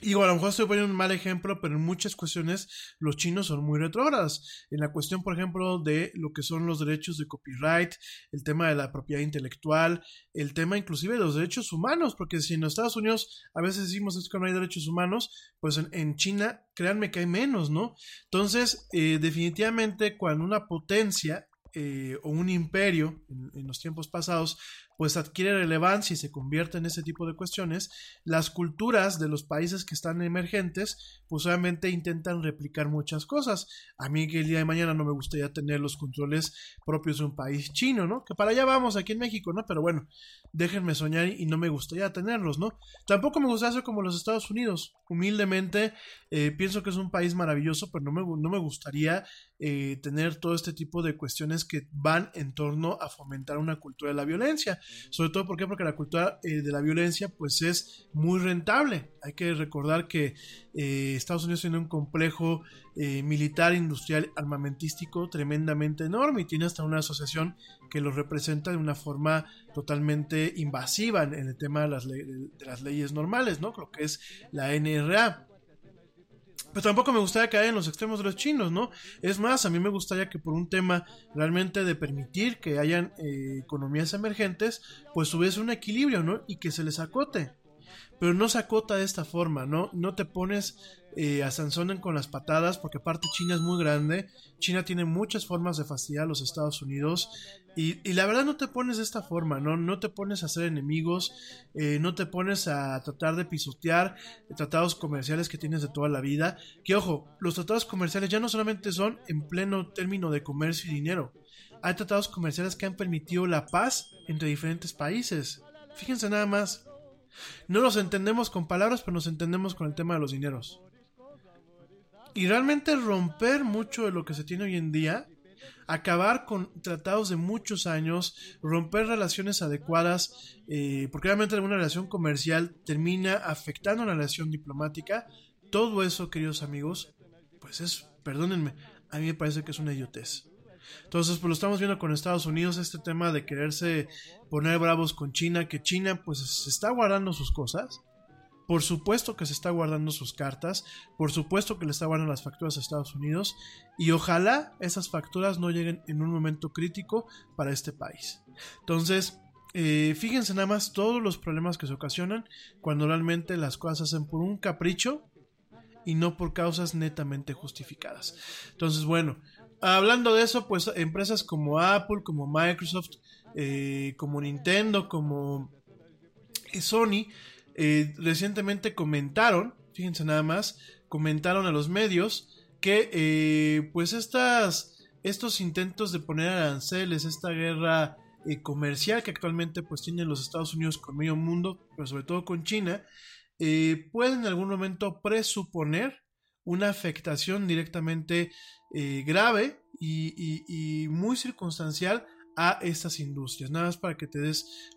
y a lo mejor estoy poniendo un mal ejemplo, pero en muchas cuestiones los chinos son muy retrógradas. En la cuestión, por ejemplo, de lo que son los derechos de copyright, el tema de la propiedad intelectual, el tema inclusive de los derechos humanos, porque si en Estados Unidos a veces decimos es que no hay derechos humanos, pues en, China, créanme que hay menos, ¿no? Entonces, eh, definitivamente cuando una potencia eh, o un imperio en, los tiempos pasados pues adquiere relevancia y se convierte en ese tipo de cuestiones, las culturas de los países que están emergentes, pues obviamente intentan replicar muchas cosas. A mí que el día de mañana no me gustaría tener los controles propios de un país chino, ¿no? Que para allá vamos aquí en México, ¿no? Pero bueno, déjenme soñar y no me gustaría tenerlos, ¿no? Tampoco me gustaría ser como los Estados Unidos. Humildemente, eh, pienso que es un país maravilloso, pero no me, no me gustaría eh, tener todo este tipo de cuestiones que van en torno a fomentar una cultura de la violencia. Sobre todo. Porque la cultura eh, de la violencia pues es muy rentable. Hay que recordar que eh, Estados Unidos tiene un complejo eh, militar, industrial, armamentístico tremendamente enorme y tiene hasta una asociación que lo representa de una forma totalmente invasiva en, el tema de las, de las leyes normales, ¿no? Lo que es la NRA. Pero tampoco me gustaría caer en los extremos de los chinos, ¿no? Es más, a mí me gustaría que por un tema realmente de permitir que hayan eh, economías emergentes, pues hubiese un equilibrio, ¿no? Y que se les acote. Pero no se acota de esta forma, ¿no? No te pones eh, a Sansonen con las patadas, porque aparte China es muy grande, China tiene muchas formas de fastidiar a los Estados Unidos, y, la verdad no te pones de esta forma, ¿no? No te pones a hacer enemigos, eh, no te pones a tratar de pisotear tratados comerciales que tienes de toda la vida, que ojo, los tratados comerciales ya no solamente son en pleno término de comercio y dinero, hay tratados comerciales que han permitido la paz entre diferentes países. Fíjense nada más. No los entendemos con palabras, pero nos entendemos con el tema de los dineros y realmente romper mucho de lo que se tiene hoy en día, acabar con tratados de muchos años, romper relaciones adecuadas, eh, porque realmente alguna relación comercial termina afectando una relación diplomática, todo eso, queridos amigos, pues es, perdónenme, a mí me parece que es una idiotez. Entonces, pues lo estamos viendo con Estados Unidos, este tema de quererse poner bravos con China, que China pues se está guardando sus cosas, por supuesto que se está guardando sus cartas, por supuesto que le está guardando las facturas a Estados Unidos y ojalá esas facturas no lleguen en un momento crítico para este país. Entonces, eh, fíjense nada más todos los problemas que se ocasionan cuando realmente las cosas se hacen por un capricho y no por causas netamente justificadas. Entonces, bueno, hablando de eso, pues empresas como Apple, como Microsoft, eh, como Nintendo, como Sony, eh, recientemente comentaron, fíjense nada más, comentaron a los medios que eh, pues estas, estos intentos de poner aranceles, esta guerra eh, comercial que actualmente pues tienen los Estados Unidos con medio mundo, pero sobre todo con China, pueden en algún momento presuponer una afectación directamente grave y, muy circunstancial a estas industrias. Nada más para que te des,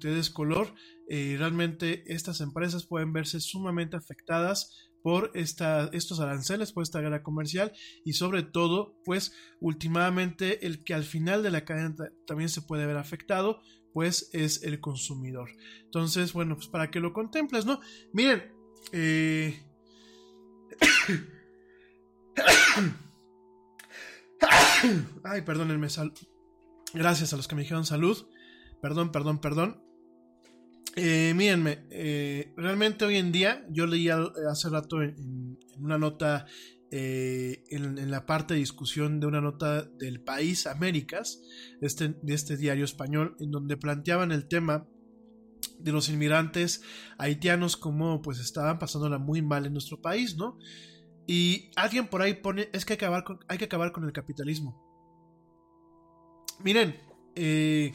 te des color, eh, realmente estas empresas pueden verse sumamente afectadas por esta, estos aranceles, por esta guerra comercial y sobre todo, pues últimamente el que al final de la cadena también se puede ver afectado, pues es el consumidor. Entonces, bueno, pues para que lo contemples, ¿no? Miren, eh... Ay, perdónenme, Gracias a los que me dijeron salud. Perdón, perdón, perdón. Eh, mírenme, eh, realmente hoy en día, yo leía hace rato en, una nota, eh, en, la parte de discusión de una nota del país Américas, este, de este diario español, en donde planteaban el tema de los inmigrantes haitianos como pues estaban pasándola muy mal en nuestro país, ¿no? Y alguien por ahí pone, es que hay que acabar con, hay que acabar con el capitalismo. Miren, eh,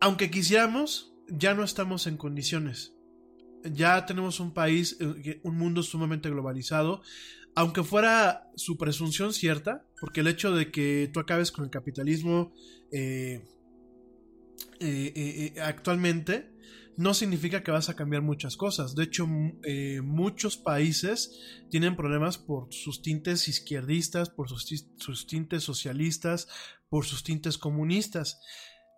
aunque quisiéramos, ya no estamos en condiciones. Ya tenemos un país, eh, un mundo sumamente globalizado. Aunque fuera su presunción cierta, porque el hecho de que tú acabes con el capitalismo eh, actualmente no significa que vas a cambiar muchas cosas. De hecho, eh, muchos países tienen problemas por sus tintes izquierdistas, por sus, tintes socialistas, por sus tintes comunistas.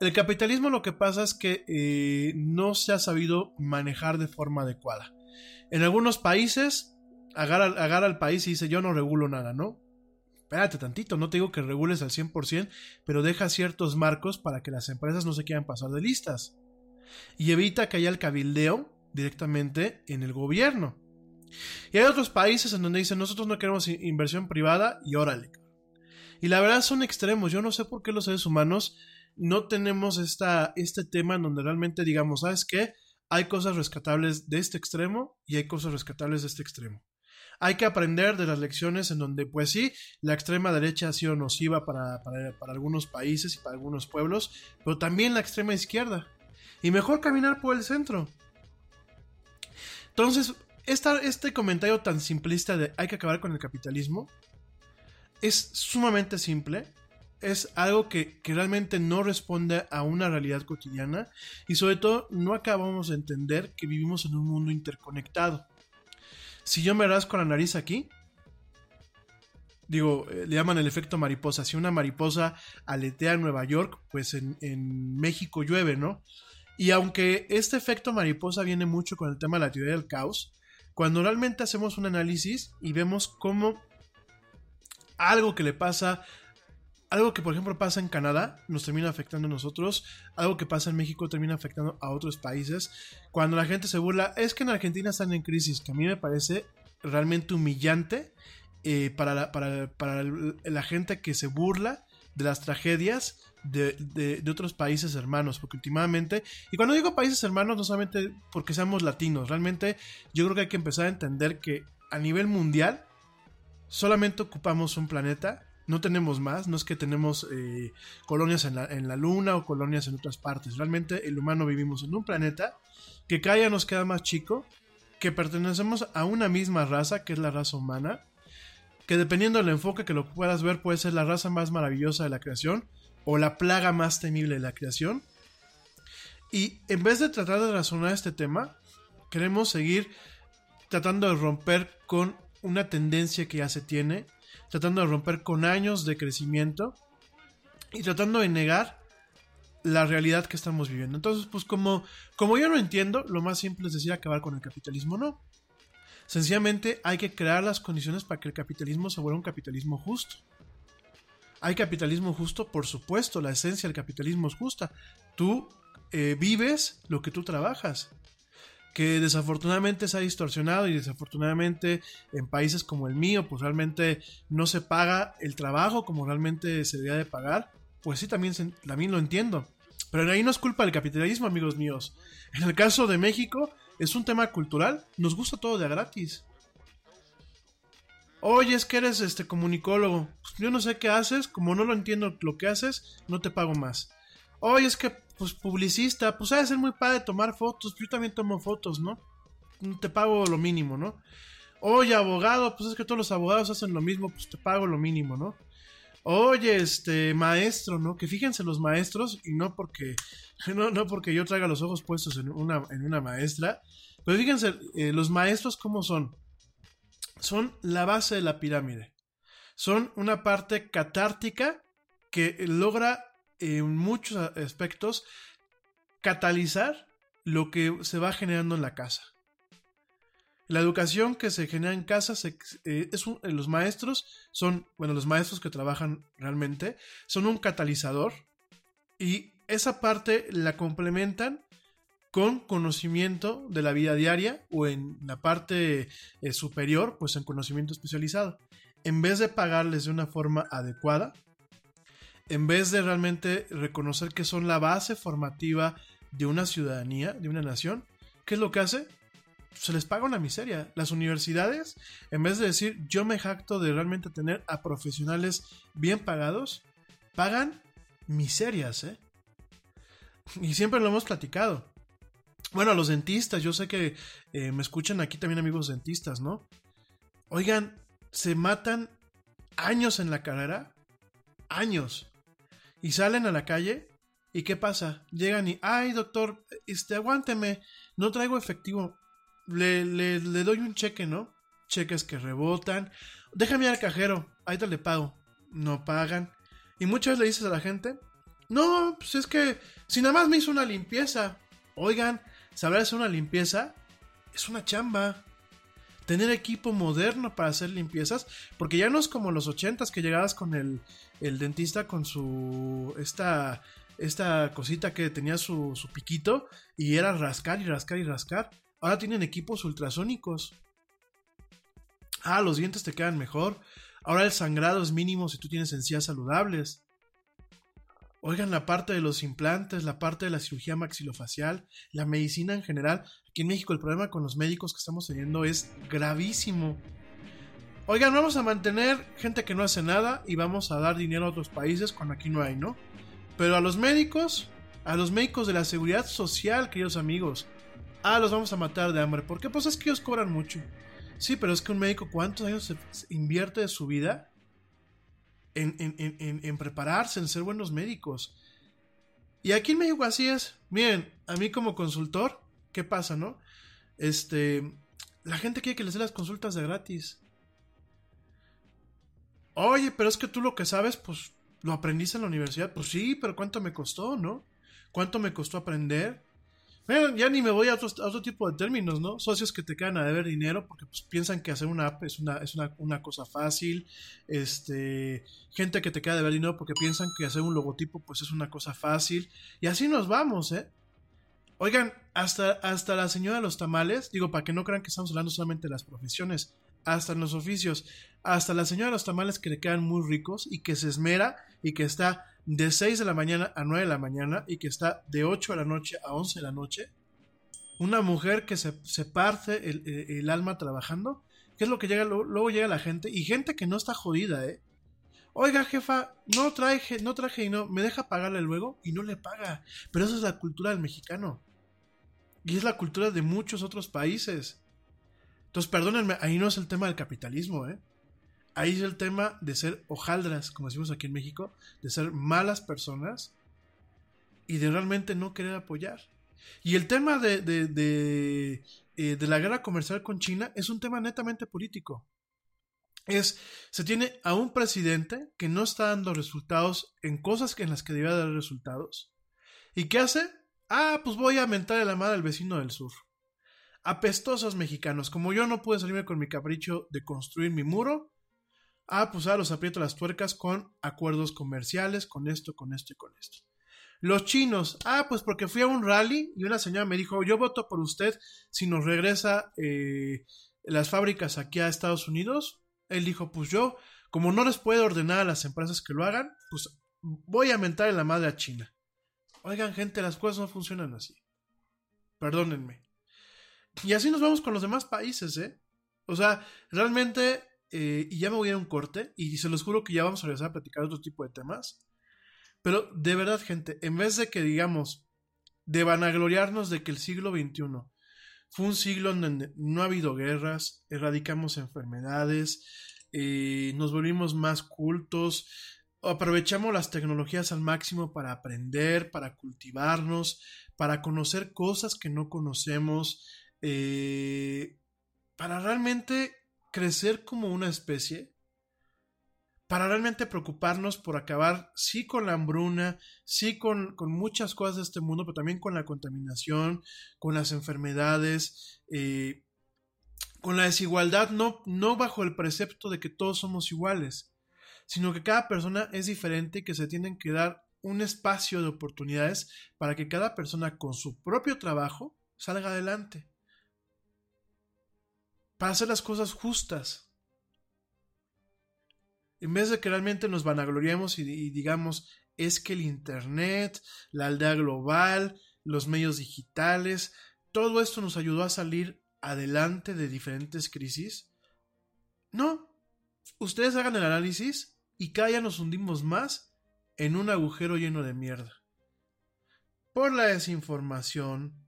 El capitalismo lo que pasa es que eh, no se ha sabido manejar de forma adecuada. En algunos países, agarra, agarra al país y dice yo no regulo nada, ¿no? Espérate tantito, no te digo que regules al 100%, pero deja ciertos marcos para que las empresas no se quieran pasar de listas y evita que haya el cabildeo directamente en el gobierno. Y hay otros países en donde dicen nosotros no queremos inversión privada y órale. Y la verdad son extremos. Yo no sé por qué los seres humanos no tenemos esta, este tema en donde realmente digamos, ¿sabes qué? Hay cosas rescatables de este extremo y hay cosas rescatables de este extremo. Hay que aprender de las lecciones en donde, pues sí, la extrema derecha ha sido nociva para, para algunos países y para algunos pueblos, pero también la extrema izquierda y mejor caminar por el centro. Entonces, este comentario tan simplista de hay que acabar con el capitalismo es sumamente simple. es algo que, que, realmente no responde a una realidad cotidiana y sobre todo no acabamos de entender que vivimos en un mundo interconectado. Si yo me rasco la nariz aquí, digo, eh, le llaman el efecto mariposa. Si una mariposa aletea en Nueva York, pues en, en, México llueve, ¿no? Y aunque este efecto mariposa viene mucho con el tema de la teoría del caos, cuando realmente hacemos un análisis y vemos cómo algo que le pasa algo que por ejemplo pasa en Canadá nos termina afectando a nosotros, algo que pasa en México termina afectando a otros países. Cuando la gente se burla, es que en Argentina están en crisis, que a mí me parece realmente humillante eh, para, la, para, para, la gente que se burla de las tragedias de, de, de, otros países hermanos, porque últimamente, y cuando digo países hermanos, no solamente porque seamos latinos, realmente yo creo que hay que empezar a entender que a nivel mundial solamente ocupamos un planeta no tenemos más, no es que tenemos eh, colonias en la, en la, luna o colonias en otras partes, realmente el humano vivimos en un planeta que cada día nos queda más chico, que pertenecemos a una misma raza, que es la raza humana, que dependiendo del enfoque que lo puedas ver puede ser la raza más maravillosa de la creación o la plaga más temible de la creación. Y en vez de tratar de razonar este tema, queremos seguir tratando de romper con una tendencia que ya se tiene, tratando de romper con años de crecimiento y tratando de negar la realidad que estamos viviendo. Entonces, pues como, como yo no entiendo, lo más simple es decir acabar con el capitalismo, no. Sencillamente hay que crear las condiciones para que el capitalismo se vuelva un capitalismo justo. Hay capitalismo justo, por supuesto, la esencia del capitalismo es justa. Tú eh, vives lo que tú trabajas que desafortunadamente se ha distorsionado y desafortunadamente en países como el mío, pues realmente no se paga el trabajo como realmente se debería de pagar, pues sí, también, también lo entiendo. Pero ahí no es culpa del capitalismo, amigos míos. En el caso de México, es un tema cultural, nos gusta todo de gratis. Oye, es que eres este comunicólogo. Yo no sé qué haces, como no lo entiendo lo que haces, no te pago más. Oye, es que pues publicista, pues de ser muy padre tomar fotos, yo también tomo fotos, ¿no? Te pago lo mínimo, ¿no? Oye, abogado, pues es que todos los abogados hacen lo mismo, pues te pago lo mínimo, ¿no? Oye, este maestro, ¿no? Que fíjense los maestros, y no porque, no, no porque yo traiga los ojos puestos en una, en una maestra, pero fíjense, eh, los maestros, ¿cómo son? Son la base de la pirámide. Son una parte catártica que logra en muchos aspectos catalizar lo que se va generando en la casa. La educación que se genera en casa se, eh, es eh, los maestros son, bueno, los maestros que trabajan realmente son un catalizador y esa parte la complementan con conocimiento de la vida diaria o en la parte eh, superior, pues en conocimiento especializado. En vez de pagarles de una forma adecuada, en vez de realmente reconocer que son la base formativa de una ciudadanía, de una nación, ¿qué es lo que hace? Se les paga una miseria. Las universidades, en vez de decir yo me jacto de realmente tener a profesionales bien pagados, pagan miserias, ¿eh? Y siempre lo hemos platicado. Bueno, los dentistas, yo sé que eh, me escuchan aquí también amigos dentistas, ¿no? Oigan, se matan años en la carrera, años, y salen a la calle. ¿Y qué pasa? Llegan y, ay doctor, este, aguánteme, no traigo efectivo. Le, le, le doy un cheque, ¿no? Cheques que rebotan. Déjame al cajero, ahí te le pago. No pagan. Y muchas veces le dices a la gente, no, pues es que si nada más me hizo una limpieza. Oigan, saber hacer una limpieza es una chamba tener equipo moderno para hacer limpiezas, porque ya no es como los ochentas que llegabas con el, el dentista con su esta esta cosita que tenía su, su piquito y era rascar y rascar y rascar. Ahora tienen equipos ultrasónicos. Ah, los dientes te quedan mejor. Ahora el sangrado es mínimo si tú tienes encías saludables. Oigan, la parte de los implantes, la parte de la cirugía maxilofacial, la medicina en general. Aquí en México el problema con los médicos que estamos teniendo es gravísimo. Oigan, vamos a mantener gente que no hace nada y vamos a dar dinero a otros países cuando aquí no hay, ¿no? Pero a los médicos, a los médicos de la seguridad social, queridos amigos, ah, los vamos a matar de hambre. ¿Por qué? Pues es que ellos cobran mucho. Sí, pero es que un médico, ¿cuántos años invierte de su vida en, en prepararse, en ser buenos médicos. Y aquí en México así es. Miren, a mí como consultor, ¿qué pasa, no? Este, la gente quiere que les dé las consultas de gratis. Oye, pero es que tú lo que sabes, pues lo aprendiste en la universidad. Pues sí, pero ¿cuánto me costó, no? ¿Cuánto me costó aprender? Bueno, ya ni me voy a otro, otro, tipo de términos, ¿no? Socios que te quedan a deber dinero porque pues, piensan que hacer una app es una, es una, una, cosa fácil. Este, gente que te queda a deber dinero porque piensan que hacer un logotipo pues es una cosa fácil. Y así nos vamos, ¿eh? Oigan, hasta, hasta la señora de los tamales, digo, para que no crean que estamos hablando solamente de las profesiones, hasta en los oficios, hasta la señora de los tamales que le quedan muy ricos y que se esmera y que está de 6 de la mañana a 9 de la mañana y que está de 8 de la noche a 11 de la noche. Una mujer que se, se parte el, el, el, alma trabajando. ¿Qué es lo que llega? Luego, luego, llega la gente y gente que no está jodida, ¿eh? Oiga, jefa, no traje, no traje y no, me deja pagarle luego y no le paga. Pero esa es la cultura del mexicano. Y es la cultura de muchos otros países. Entonces, perdónenme, ahí no es el tema del capitalismo, ¿eh? Ahí es el tema de ser hojaldras, como decimos aquí en México, de ser malas personas y de realmente no querer apoyar. Y el tema de, de, de, eh, de la guerra comercial con China es un tema netamente político. Es, se tiene a un presidente que no está dando resultados en cosas en las que debía dar resultados. ¿Y qué hace? Ah, pues voy a mentar la madre al vecino del sur. Apestosos mexicanos, como yo no pude salirme con mi capricho de construir mi muro, ah, pues ahora los aprieto las tuercas con acuerdos comerciales, con esto, con esto y con esto. Los chinos, ah, pues porque fui a un rally y una señora me dijo, yo voto por usted si nos regresa eh, las fábricas aquí a Estados Unidos. Él dijo, pues yo, como no les puedo ordenar a las empresas que lo hagan, pues voy a mentar en la madre a China. Oigan, gente, las cosas no funcionan así. Perdónenme. Y así nos vamos con los demás países, ¿eh? O sea, realmente, eh, y ya me voy a ir a un corte, y se los juro que ya vamos a regresar a platicar otro tipo de temas. Pero de verdad, gente, en vez de que digamos, de vanagloriarnos de que el siglo XXI fue un siglo donde no ha habido guerras, erradicamos enfermedades, eh, nos volvimos más cultos, aprovechamos las tecnologías al máximo para aprender, para cultivarnos, para conocer cosas que no conocemos, eh, para realmente crecer como una especie, para realmente preocuparnos por acabar, sí con la hambruna, sí con, con, muchas cosas de este mundo, pero también con la contaminación, con las enfermedades, eh, con la desigualdad, no, no bajo el precepto de que todos somos iguales, sino que cada persona es diferente y que se tienen que dar un espacio de oportunidades para que cada persona con su propio trabajo salga adelante. Para hacer las cosas justas, en vez de que realmente nos vanagloriemos y, y, digamos, es que el Internet, la aldea global, los medios digitales, todo esto nos ayudó a salir adelante de diferentes crisis. No, ustedes hagan el análisis y cada día nos hundimos más en un agujero lleno de mierda. Por la desinformación,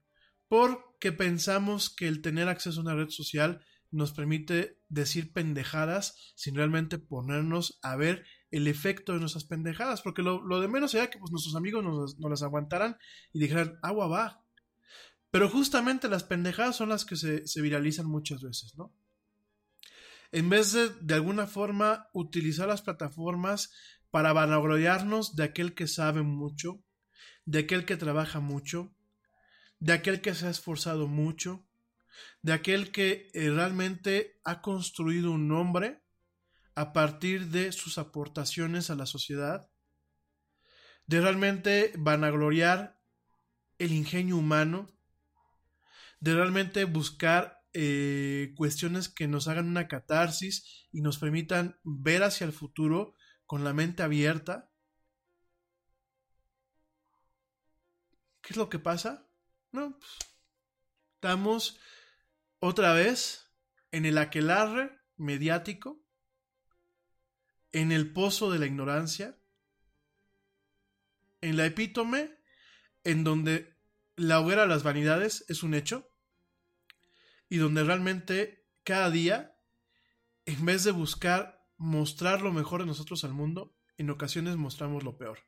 porque pensamos que el tener acceso a una red social nos permite decir pendejadas sin realmente ponernos a ver el efecto de nuestras pendejadas, porque lo, lo de menos sería que pues, nuestros amigos nos, las aguantaran y dijeran, agua va. Pero justamente las pendejadas son las que se, se viralizan muchas veces, ¿no? En vez de, de alguna forma, utilizar las plataformas para vanagloriarnos de aquel que sabe mucho, de aquel que trabaja mucho, de aquel que se ha esforzado mucho, de aquel que eh, realmente ha construido un nombre a partir de sus aportaciones a la sociedad, de realmente vanagloriar el ingenio humano, de realmente buscar eh, cuestiones que nos hagan una catarsis y nos permitan ver hacia el futuro con la mente abierta. ¿Qué es lo que pasa? No, pues, estamos otra vez en el aquelarre mediático, en el pozo de la ignorancia, en la epítome, en donde la hoguera de las vanidades es un hecho, y donde realmente cada día, en vez de buscar mostrar lo mejor de nosotros al mundo, en ocasiones mostramos lo peor.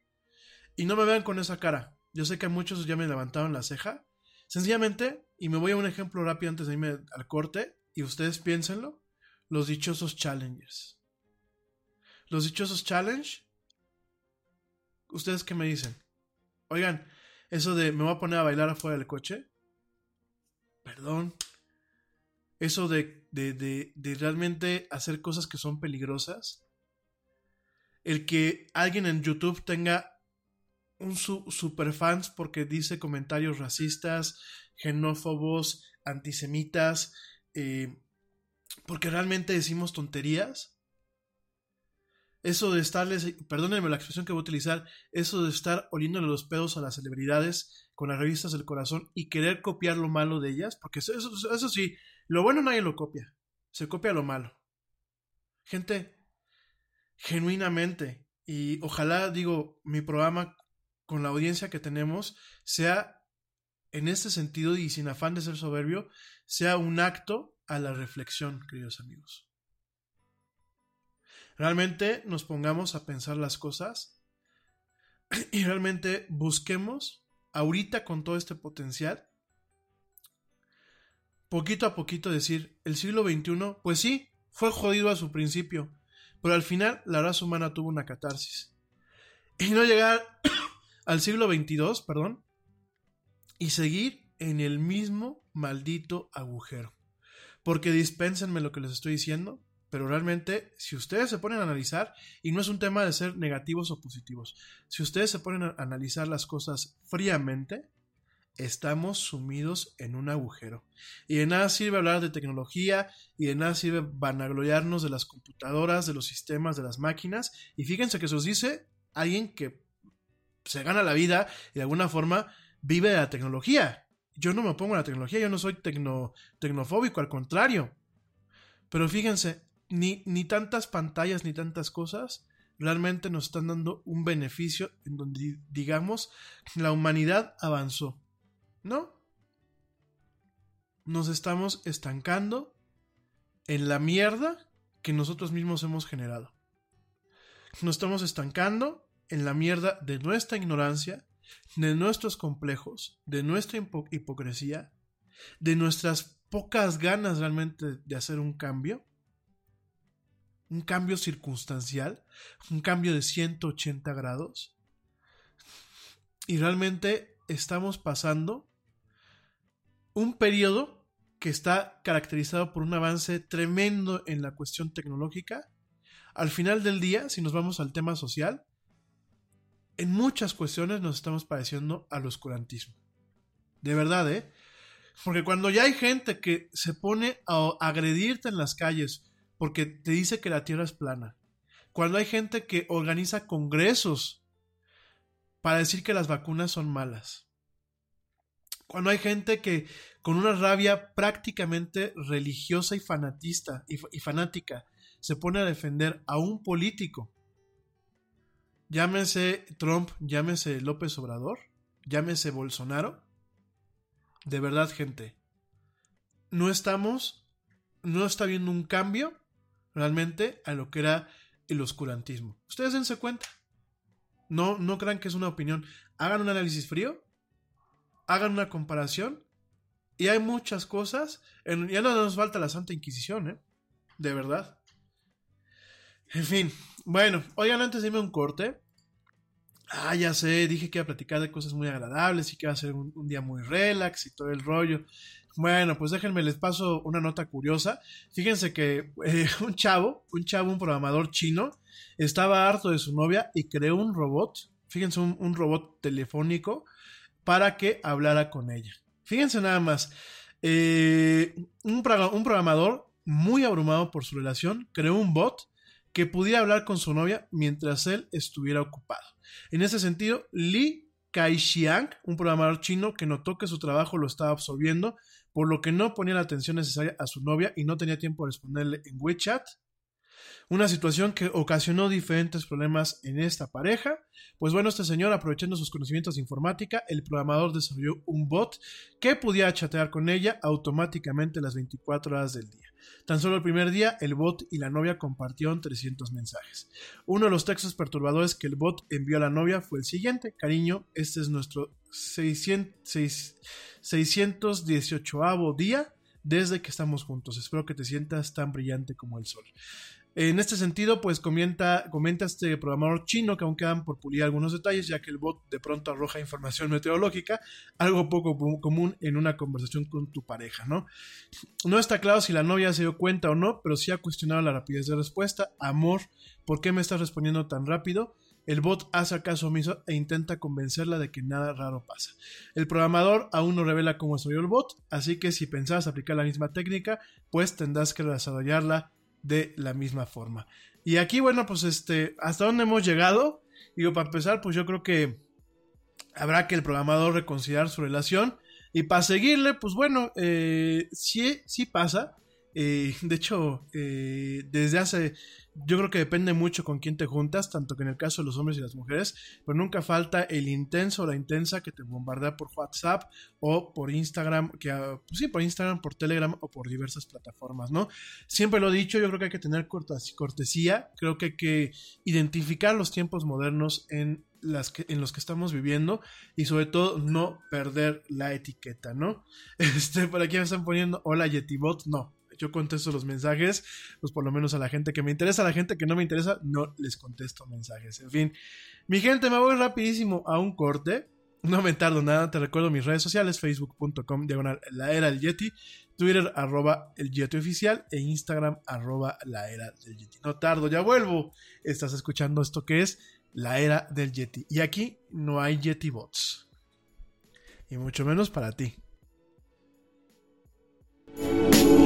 Y no me vean con esa cara. Yo sé que muchos ya me levantaron la ceja. Sencillamente, y me voy a un ejemplo rápido antes de irme al corte, y ustedes piénsenlo, los dichosos challengers. Los dichosos challenge, ¿ustedes qué me dicen? Oigan, eso de me voy a poner a bailar afuera del coche, perdón, eso de, de, de, realmente hacer cosas que son peligrosas, el que alguien en YouTube tenga un super fans porque dice comentarios racistas, xenófobos, antisemitas, eh, porque realmente decimos tonterías. Eso de estarles, perdónenme la expresión que voy a utilizar, eso de estar oliéndole los pedos a las celebridades con las revistas del corazón y querer copiar lo malo de ellas, porque eso, eso sí, lo bueno nadie lo copia, se copia lo malo. Gente, genuinamente, y ojalá, digo, mi programa con la audiencia que tenemos sea en este sentido y sin afán de ser soberbio, sea un acto a la reflexión, queridos amigos. Realmente nos pongamos a pensar las cosas y realmente busquemos ahorita con todo este potencial, poquito a poquito decir, el siglo XXI, pues sí, fue jodido a su principio, pero al final la raza humana tuvo una catarsis. Y no llegar al siglo XXII, perdón, y seguir en el mismo maldito agujero. Porque dispénsenme lo que les estoy diciendo, pero realmente, si ustedes se ponen a analizar, y no es un tema de ser negativos o positivos, si ustedes se ponen a analizar las cosas fríamente, estamos sumidos en un agujero. Y de nada sirve hablar de tecnología, y de nada sirve vanagloriarnos de las computadoras, de los sistemas, de las máquinas. Y fíjense que se os dice alguien que se gana la vida y de alguna forma vive de la tecnología. Yo no me opongo a la tecnología, yo no soy tecno, tecnofóbico, al contrario. Pero fíjense, ni, ni tantas pantallas ni tantas cosas realmente nos están dando un beneficio en donde digamos la humanidad avanzó. ¿No? Nos estamos estancando en la mierda que nosotros mismos hemos generado. Nos estamos estancando en la mierda de nuestra ignorancia, de nuestros complejos, de nuestra hipocresía, de nuestras pocas ganas realmente de hacer un cambio, un cambio circunstancial, un cambio de 180 grados. Y realmente estamos pasando un periodo que está caracterizado por un avance tremendo en la cuestión tecnológica. Al final del día, si nos vamos al tema social, en muchas cuestiones nos estamos pareciendo al oscurantismo. De verdad, ¿eh? Porque cuando ya hay gente que se pone a agredirte en las calles porque te dice que la Tierra es plana, cuando hay gente que organiza congresos para decir que las vacunas son malas, cuando hay gente que con una rabia prácticamente religiosa y fanatista y, fanática se pone a defender a un político llámese Trump, llámese López Obrador, llámese Bolsonaro. De verdad, gente, no estamos, no está habiendo un cambio realmente a lo que era el oscurantismo. Ustedes dense cuenta. No, no crean que es una opinión. Hagan un análisis frío, hagan una comparación y hay muchas cosas. ya no nos falta la Santa Inquisición, ¿eh? De verdad. En fin, bueno, oigan, antes de irme un corte. Ah, ya sé, dije que iba a platicar de cosas muy agradables y que iba a ser un, día muy relax y todo el rollo. Bueno, pues déjenme, les paso una nota curiosa. Fíjense que eh, un chavo, un chavo, un programador chino, estaba harto de su novia y creó un robot, fíjense, un, robot telefónico para que hablara con ella. Fíjense nada más, eh, un, un programador muy abrumado por su relación creó un bot que pudiera hablar con su novia mientras él estuviera ocupado. En ese sentido, Li Kaixiang, un programador chino que notó que su trabajo lo estaba absorbiendo, por lo que no ponía la atención necesaria a su novia y no tenía tiempo de responderle en WeChat, Una situación que ocasionó diferentes problemas en esta pareja. Pues bueno, este señor, aprovechando sus conocimientos de informática, el programador desarrolló un bot que pudiera chatear con ella automáticamente las 24 horas del día. Tan solo el primer día, el bot y la novia compartieron 300 mensajes. Uno de los textos perturbadores que el bot envió a la novia fue el siguiente: Cariño, este es nuestro 600, 618 día desde que estamos juntos. Espero que te sientas tan brillante como el sol. En este sentido, pues comenta, comenta este programador chino que aún quedan por pulir algunos detalles, ya que el bot de pronto arroja información meteorológica, algo poco común en una conversación con tu pareja, ¿no? No está claro si la novia se dio cuenta o no, pero sí ha cuestionado la rapidez de respuesta. Amor, ¿por qué me estás respondiendo tan rápido? El bot hace caso omiso e intenta convencerla de que nada raro pasa. El programador aún no revela cómo salió el bot, así que si pensabas aplicar la misma técnica, pues tendrás que desarrollarla de la misma forma. Y aquí, bueno, pues este, ¿hasta dónde hemos llegado? Digo, para empezar, pues yo creo que habrá que el programador reconsiderar su relación. Y para seguirle, pues bueno, eh, sí, pasa. Eh, de hecho, eh, desde hace, yo creo que depende mucho con quién te juntas, tanto que en el caso de los hombres y las mujeres, pero nunca falta el intenso o la intensa que te bombardea por WhatsApp o por Instagram, que ah, pues sí, por Instagram, por Telegram o por diversas plataformas, ¿no? Siempre lo he dicho, yo creo que hay que tener cortesía, creo que hay que identificar los tiempos modernos en las que, en los que estamos viviendo y sobre todo no perder la etiqueta, ¿no? Este, por aquí me están poniendo, hola Yetibot, no, yo contesto los mensajes, pues por lo menos a la gente que me interesa, a la gente que no me interesa, no les contesto mensajes. En fin, mi gente, me voy rapidísimo a un corte. No me tardo nada, te recuerdo mis redes sociales, facebook.com, diagonal, la era del Yeti, Twitter, arroba el Yeti oficial, e Instagram, arroba la era del Yeti. No tardo, ya vuelvo. Estás escuchando esto que es la era del Yeti. Y aquí no hay Yeti bots. Y mucho menos para ti.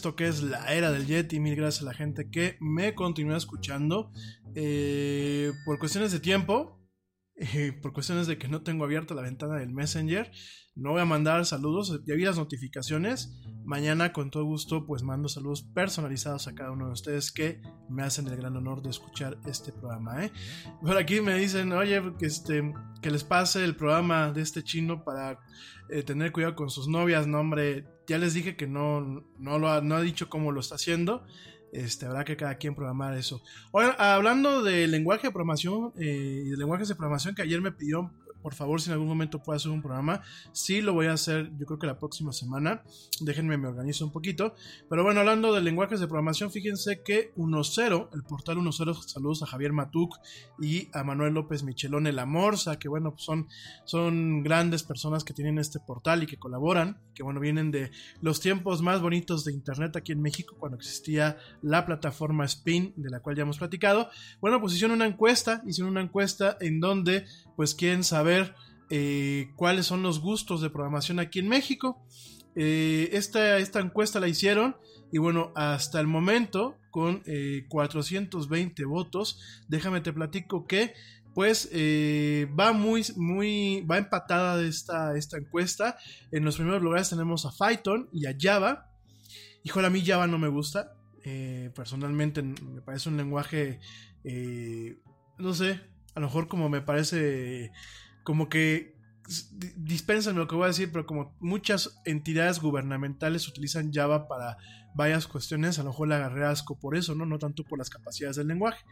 Esto que es la era del Yeti. Mil gracias a la gente que me continúa escuchando. Eh, por cuestiones de tiempo, eh, por cuestiones de que no tengo abierta la ventana del Messenger, no voy a mandar saludos. Ya vi las notificaciones. Mañana, con todo gusto, pues mando saludos personalizados a cada uno de ustedes que me hacen el gran honor de escuchar este programa. ¿eh? Por aquí me dicen, oye, que, este, que les pase el programa de este chino para eh, tener cuidado con sus novias. No, hombre, ya les dije que no, no, lo ha, no ha dicho cómo lo está haciendo. Este, habrá que cada quien programar eso. Ahora, hablando de lenguaje de programación eh, y de lenguajes de programación que ayer me pidió, por favor, si en algún momento puedo hacer un programa, sí lo voy a hacer, yo creo que la próxima semana. Déjenme me organizo un poquito. Pero bueno, hablando de lenguajes de programación, fíjense que 1.0, el portal 1.0, saludos a Javier Matuk y a Manuel López Michelón, el Amorza, que bueno, pues son, son grandes personas que tienen este portal y que colaboran, que bueno, vienen de los tiempos más bonitos de Internet aquí en México, cuando existía la plataforma Spin, de la cual ya hemos platicado. Bueno, pues hicieron una encuesta, hicieron una encuesta en donde pues quieren saber eh, cuáles son los gustos de programación aquí en México. Eh, esta, esta, encuesta la hicieron y bueno, hasta el momento con eh, 420 votos, déjame te platico que pues eh, va muy, muy, va empatada esta, esta encuesta. En los primeros lugares tenemos a Python y a Java. Híjole, a mí Java no me gusta. Eh, personalmente me parece un lenguaje, no sé, a lo mejor como me parece como que dispensen lo que voy a decir, pero como muchas entidades gubernamentales utilizan Java para varias cuestiones, a lo mejor le agarré asco por eso, ¿no? No tanto por las capacidades del lenguaje.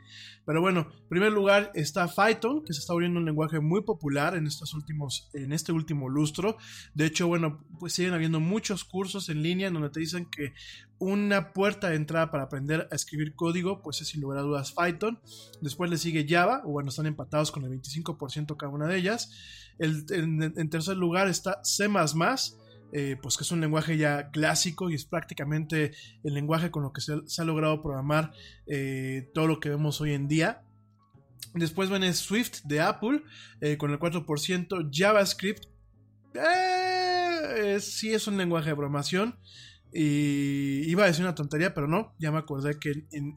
Pero bueno, en primer lugar está Python, que se está volviendo un lenguaje muy popular en estos últimos, en este último lustro. De hecho, bueno, pues siguen habiendo muchos cursos en línea en donde te dicen que una puerta de entrada para aprender a escribir código, pues es sin lugar a dudas Python. Después le sigue Java, o bueno, están empatados con el 25% cada una de ellas. El, en, en tercer lugar está C++, eh, pues que es un lenguaje ya clásico y es prácticamente el lenguaje con lo que se, ha logrado programar eh, todo lo que vemos hoy en día. Después viene Swift de Apple eh, con el 4%, JavaScript. sí es un lenguaje de programación. Y iba a decir una tontería, pero no, ya me acordé que en,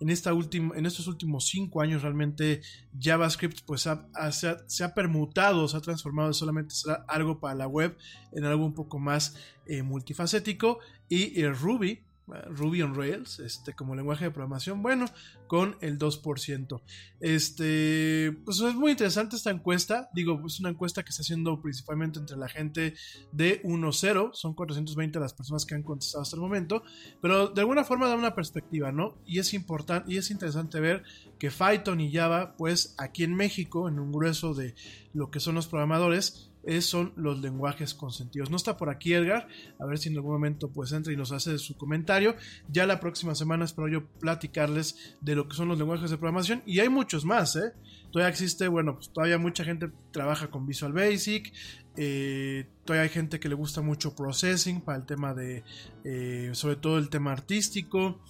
en, esta en estos últimos cinco años realmente JavaScript pues se, ha, se, ha, permutado, se ha transformado solamente ser algo para la web en algo un poco más eh, multifacético. Y eh, Ruby Ruby on Rails, este, como lenguaje de programación, bueno, con el 2%. Este, pues es muy interesante esta encuesta, digo, es una encuesta que está haciendo principalmente entre la gente de 1.0, son 420 las personas que han contestado hasta el momento, pero de alguna forma da una perspectiva, ¿no? Y es importante, y es interesante ver que Python y Java, pues aquí en México, en un grueso de lo que son los programadores, son los lenguajes consentidos. No está por aquí Edgar, a ver si en algún momento pues entra y nos hace su comentario. Ya la próxima semana espero yo platicarles de lo que son los lenguajes de programación y hay muchos más, ¿eh? Todavía existe, bueno, pues todavía mucha gente trabaja con Visual Basic, eh, todavía hay gente que le gusta mucho Processing para el tema de, eh, sobre todo el tema artístico.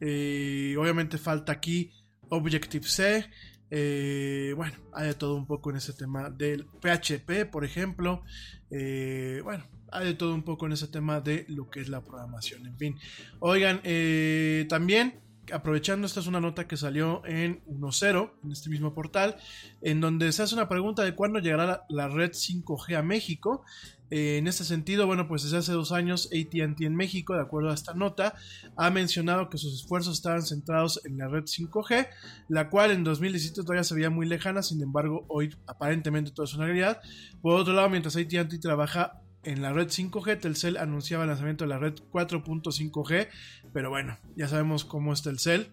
Eh, obviamente falta aquí Objective-C. Eh, bueno, hay de todo un poco en ese tema del PHP, por ejemplo. Eh, bueno, hay de todo un poco en ese tema de lo que es la programación. En fin, oigan, eh, también aprovechando, esta es una nota que salió en 1.0, en este mismo portal, en donde se hace una pregunta de cuándo llegará la, red 5G a México. Eh, en este sentido, bueno, pues desde hace dos años ATT en México, de acuerdo a esta nota, ha mencionado que sus esfuerzos estaban centrados en la red 5G, la cual en 2017 todavía se veía muy lejana, sin embargo, hoy aparentemente todo es una realidad. Por otro lado, mientras ATT trabaja en la red 5G, Telcel anunciaba el lanzamiento de la red 4.5G, pero bueno, ya sabemos cómo es Telcel.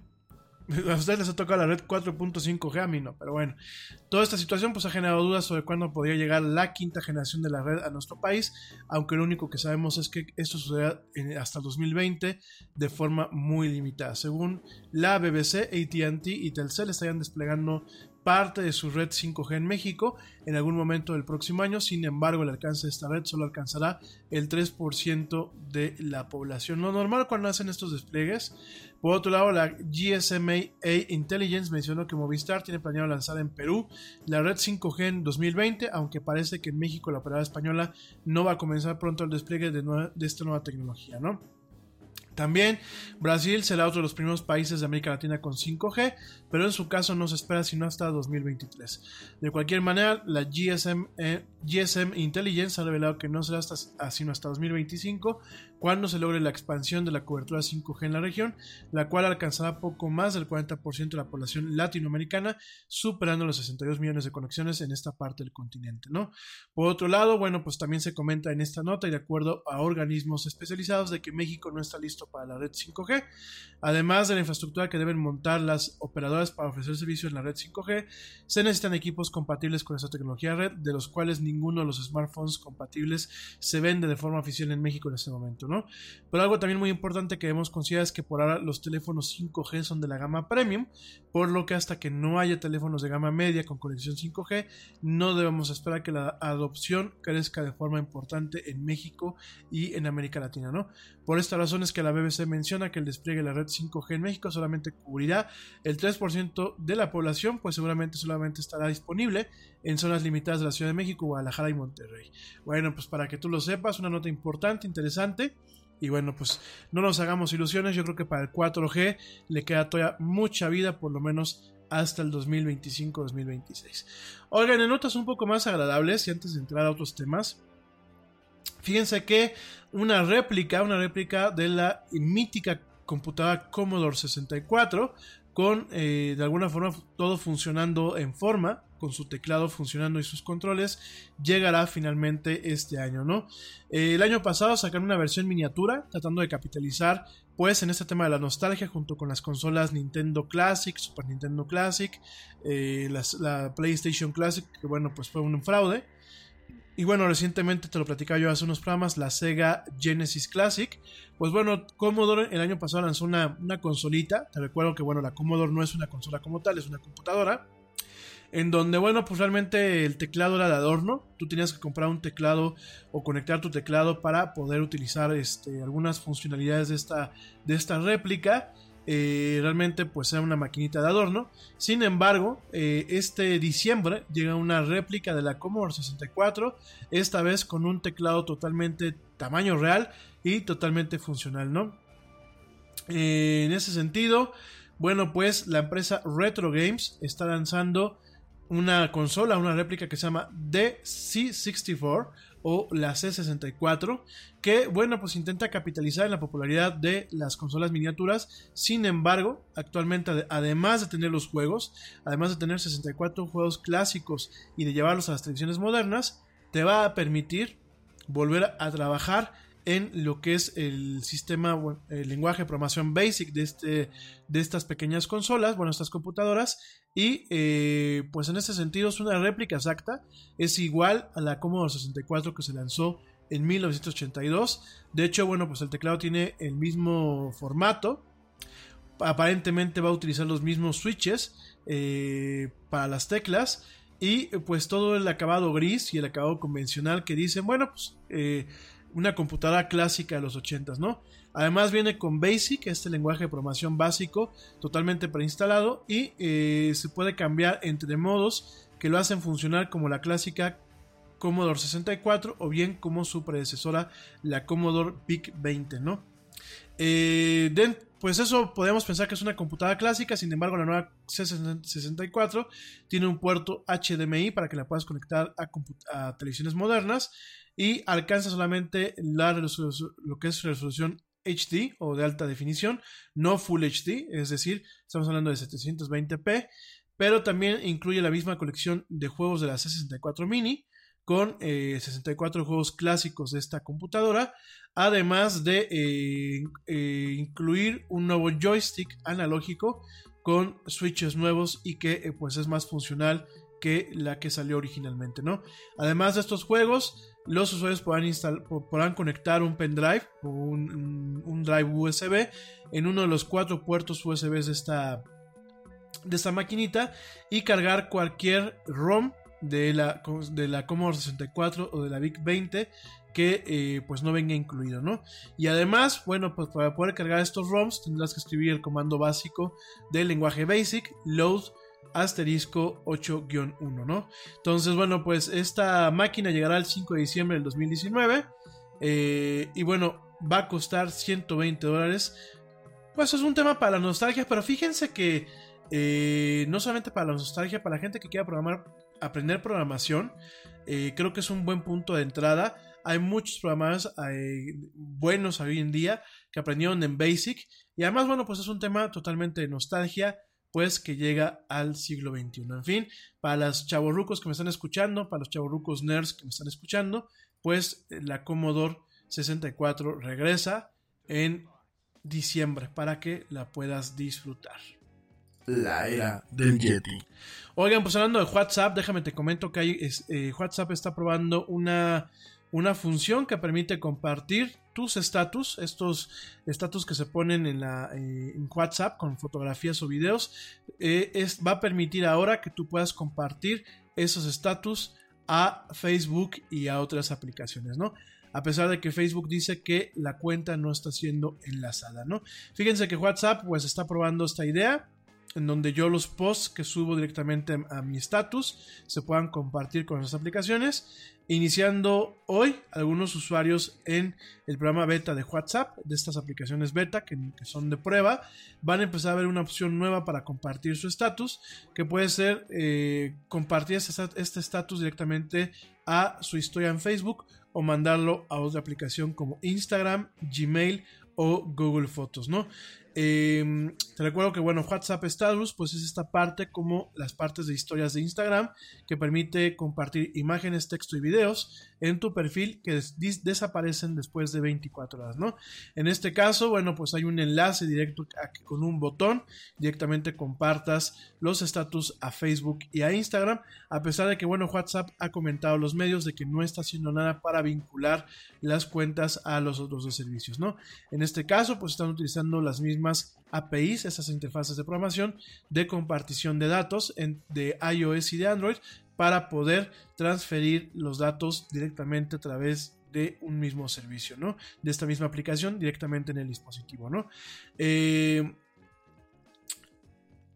A ustedes les ha tocado la red 4.5G, a mí no, pero bueno. Toda esta situación pues ha generado dudas sobre cuándo podría llegar la quinta generación de la red a nuestro país, aunque lo único que sabemos es que esto sucederá hasta 2020 de forma muy limitada. Según la BBC, AT&T y Telcel estarían desplegando parte de su red 5G en México en algún momento del próximo año. Sin embargo, el alcance de esta red solo alcanzará el 3% de la población. Lo normal cuando hacen estos despliegues. Por otro lado, la GSMA Intelligence mencionó que Movistar tiene planeado lanzar en Perú la red 5G en 2020, aunque parece que en México la operadora española no va a comenzar pronto el despliegue de, de esta nueva tecnología, ¿no? También Brasil será otro de los primeros países de América Latina con 5G, pero en su caso no se espera sino hasta 2023. De cualquier manera, la GSM, eh, GSM Intelligence ha revelado que no será hasta, ah, sino hasta 2025 cuando se logre la expansión de la cobertura 5G en la región, la cual alcanzará poco más del 40% de la población latinoamericana, superando los 62 millones de conexiones en esta parte del continente. Por otro lado, bueno, pues también se comenta en esta nota y de acuerdo a organismos especializados de que México no está listo para la red 5G, además de la infraestructura que deben montar las operadoras para ofrecer servicio en la red 5G, se necesitan equipos compatibles con esta tecnología red, de los cuales ninguno de los smartphones compatibles se vende de forma oficial en México en este momento, ¿no? Pero algo también muy importante que debemos considerar es que por ahora los teléfonos 5G son de la gama premium, por lo que hasta que no haya teléfonos de gama media con conexión 5G, no debemos esperar que la adopción crezca de forma importante en México y en América Latina, ¿no? Por esta razón es que la BBC menciona que el despliegue de la red 5G en México solamente cubrirá el 3% de la población, pues seguramente solamente estará disponible en zonas limitadas de la Ciudad de México, Guadalajara y Monterrey. Bueno, pues para que tú lo sepas, una nota importante, interesante. Y bueno, pues no nos hagamos ilusiones, yo creo que para el 4G le queda todavía mucha vida, por lo menos hasta el 2025-2026. Oigan, en notas un poco más agradables y antes de entrar a otros temas, fíjense que una réplica, una réplica de la mítica computadora Commodore 64 con eh, de alguna forma todo funcionando en forma, con su teclado funcionando y sus controles, llegará finalmente este año, ¿no? Eh, el año pasado sacaron una versión miniatura tratando de capitalizar pues en este tema de la nostalgia junto con las consolas Nintendo Classic, Super Nintendo Classic, eh, la PlayStation Classic, que bueno, pues fue un fraude. Y bueno, recientemente te lo platicaba yo hace unos programas, la Sega Genesis Classic. Pues bueno, Commodore el año pasado lanzó una, una consolita. Te recuerdo que bueno, la Commodore no es una consola como tal, es una computadora. En donde, bueno, pues realmente el teclado era de adorno. Tú tenías que comprar un teclado o conectar tu teclado para poder utilizar este, algunas funcionalidades de esta, de esta réplica. Eh, realmente pues era una maquinita de adorno. Sin embargo, eh, este diciembre llega una réplica de la Commodore 64, esta vez con un teclado totalmente tamaño real y totalmente funcional, ¿no? Eh, en ese sentido, bueno, pues la empresa Retro Games está lanzando una consola, una réplica que se llama DC64 o la C64, que bueno, pues intenta capitalizar en la popularidad de las consolas miniaturas. Sin embargo, actualmente ade- además de tener los juegos, además de tener 64 juegos clásicos y de llevarlos a las televisiones modernas, te va a permitir volver a trabajar en lo que es el sistema, el lenguaje de programación basic de, este, de estas pequeñas consolas, bueno, estas computadoras, y eh, pues en ese sentido es una réplica exacta, es igual a la Commodore 64 que se lanzó en 1982, de hecho, bueno, pues el teclado tiene el mismo formato, aparentemente va a utilizar los mismos switches eh, para las teclas, y pues todo el acabado gris y el acabado convencional que dicen, bueno, pues eh, una computadora clásica de los 80s, ¿no? Además viene con BASIC, este lenguaje de programación básico, totalmente preinstalado y eh, se puede cambiar entre modos que lo hacen funcionar como la clásica Commodore 64 o bien como su predecesora, la Commodore VIC 20, ¿no? Eh, pues eso podemos pensar que es una computadora clásica, sin embargo la nueva C64 tiene un puerto HDMI para que la puedas conectar a, televisiones modernas y alcanza solamente la lo que es resolución HD o de alta definición, no Full HD, es decir, estamos hablando de 720p, pero también incluye la misma colección de juegos de la C64 Mini con eh, 64 juegos clásicos de esta computadora, además de eh, eh, incluir un nuevo joystick analógico con switches nuevos y que eh, pues es más funcional que la que salió originalmente, ¿no? Además de estos juegos, los usuarios podrán, conectar un pendrive o un, un, drive USB en uno de los cuatro puertos USB de esta, de esta maquinita y cargar cualquier ROM de la, de la Commodore 64 o de la VIC 20 que eh, pues no venga incluido, ¿no? Y además, bueno, pues para poder cargar estos ROMs tendrás que escribir el comando básico del lenguaje BASIC, load asterisco 8-1, ¿no? Entonces, bueno, pues esta máquina llegará el 5 de diciembre del 2019 eh, y bueno, va a costar 120 dólares. Pues es un tema para la nostalgia, pero fíjense que eh, no solamente para la nostalgia, para la gente que quiera programar, aprender programación, eh, creo que es un buen punto de entrada. Hay muchos programadores buenos hoy en día que aprendieron en Basic. Y además, bueno, pues es un tema totalmente de nostalgia, pues que llega al siglo XXI. En fin, para los chavorrucos que me están escuchando, para los chavorrucos nerds que me están escuchando, pues la Commodore 64 regresa en diciembre para que la puedas disfrutar la era del Yeti. Oigan, pues hablando de WhatsApp, déjame te comento que hay, eh, WhatsApp está probando una, una función que permite compartir tus estatus, estos estatus que se ponen en, la, eh, WhatsApp con fotografías o videos, eh, es, va a permitir ahora que tú puedas compartir esos estatus a Facebook y a otras aplicaciones, ¿no? A pesar de que Facebook dice que la cuenta no está siendo enlazada, ¿no? Fíjense que WhatsApp pues está probando esta idea en donde yo los posts que subo directamente a mi status se puedan compartir con las aplicaciones. Iniciando hoy, algunos usuarios en el programa beta de WhatsApp, de estas aplicaciones beta que, son de prueba, van a empezar a ver una opción nueva para compartir su estatus, que puede ser eh, compartir este estatus directamente a su historia en Facebook o mandarlo a otra aplicación como Instagram, Gmail o Google Fotos, ¿no? Em, te recuerdo que, bueno, WhatsApp Status, pues es esta parte como las partes de historias de Instagram que permite compartir imágenes, texto y videos en tu perfil que desaparecen después de 24 horas, ¿no? En este caso, bueno, pues hay un enlace directo con un botón, directamente compartas los estatus a Facebook y a Instagram, a pesar de que, bueno, WhatsApp ha comentado a los medios de que no está haciendo nada para vincular las cuentas a los otros dos servicios, ¿no? En este caso, pues están utilizando las mismas APIs, esas interfaces de programación de compartición de datos de iOS y de Android para poder transferir los datos directamente a través de un mismo servicio, ¿no? De esta misma aplicación directamente en el dispositivo, ¿no? Eh,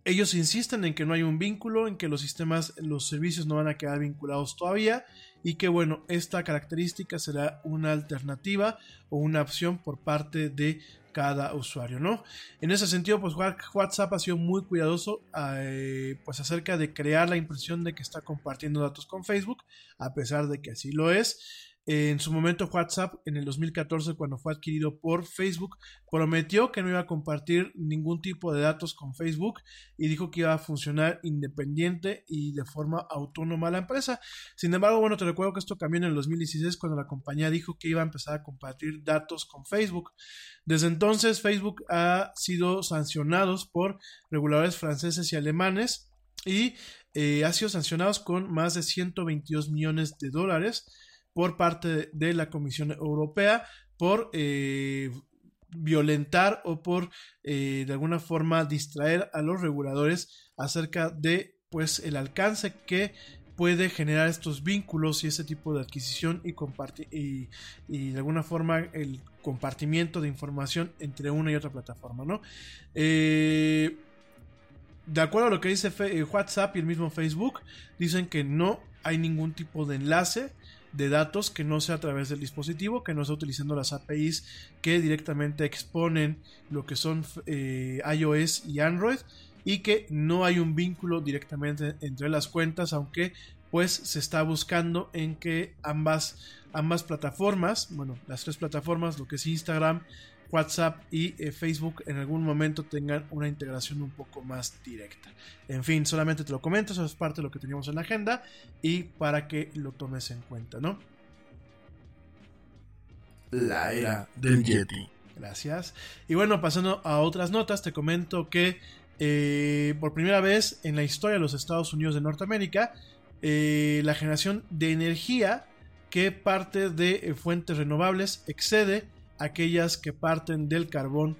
ellos insisten en que no hay un vínculo, en que los sistemas, los servicios no van a quedar vinculados todavía y que bueno, esta característica será una alternativa o una opción por parte de cada usuario, ¿no? En ese sentido, pues WhatsApp ha sido muy cuidadoso eh, pues acerca de crear la impresión de que está compartiendo datos con Facebook, a pesar de que así lo es en su momento WhatsApp en el 2014 cuando fue adquirido por Facebook prometió que no iba a compartir ningún tipo de datos con Facebook y dijo que iba a funcionar independiente y de forma autónoma la empresa. Sin embargo, bueno, te recuerdo que esto cambió en el 2016 cuando la compañía dijo que iba a empezar a compartir datos con Facebook. Desde entonces Facebook ha sido sancionados por reguladores franceses y alemanes y eh, ha sido sancionados con más de 122 millones de dólares por parte de la Comisión Europea por eh, violentar o por eh, de alguna forma distraer a los reguladores acerca de pues el alcance que puede generar estos vínculos y ese tipo de adquisición y, y, y, de alguna forma el compartimiento de información entre una y otra plataforma, ¿no? Eh, de acuerdo a lo que dice WhatsApp y el mismo Facebook, dicen que no hay ningún tipo de enlace de datos que no sea a través del dispositivo, que no sea utilizando las APIs que directamente exponen lo que son eh, iOS y Android y que no hay un vínculo directamente entre las cuentas, aunque pues se está buscando en que ambas, ambas plataformas, bueno, las tres plataformas, lo que es Instagram, WhatsApp y eh, Facebook en algún momento tengan una integración un poco más directa. En fin, solamente te lo comento, eso es parte de lo que teníamos en la agenda y para que lo tomes en cuenta, ¿no? La era del Yeti. Gracias. Y bueno, pasando a otras notas, te comento que eh, por primera vez en la historia de los Estados Unidos de Norteamérica, eh, la generación de energía que parte de fuentes renovables excede aquellas que parten del carbón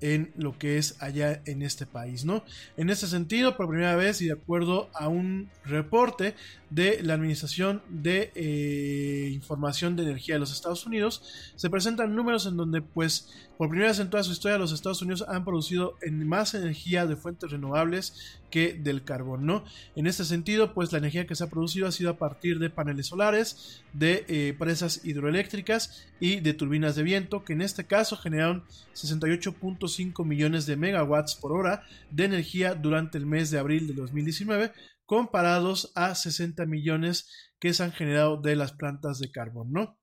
en lo que es allá en este país, ¿no? En este sentido, por primera vez y de acuerdo a un reporte de la Administración de eh, Información de Energía de los Estados Unidos, se presentan números en donde, pues, por primera vez en toda su historia, los Estados Unidos han producido en más energía de fuentes renovables que del carbón, ¿no? En este sentido, pues la energía que se ha producido ha sido a partir de paneles solares, de eh, presas hidroeléctricas y de turbinas de viento, que en este caso generaron 68.5 millones de megawatts por hora de energía durante el mes de abril de 2019, comparados a 60 millones que se han generado de las plantas de carbón, ¿no?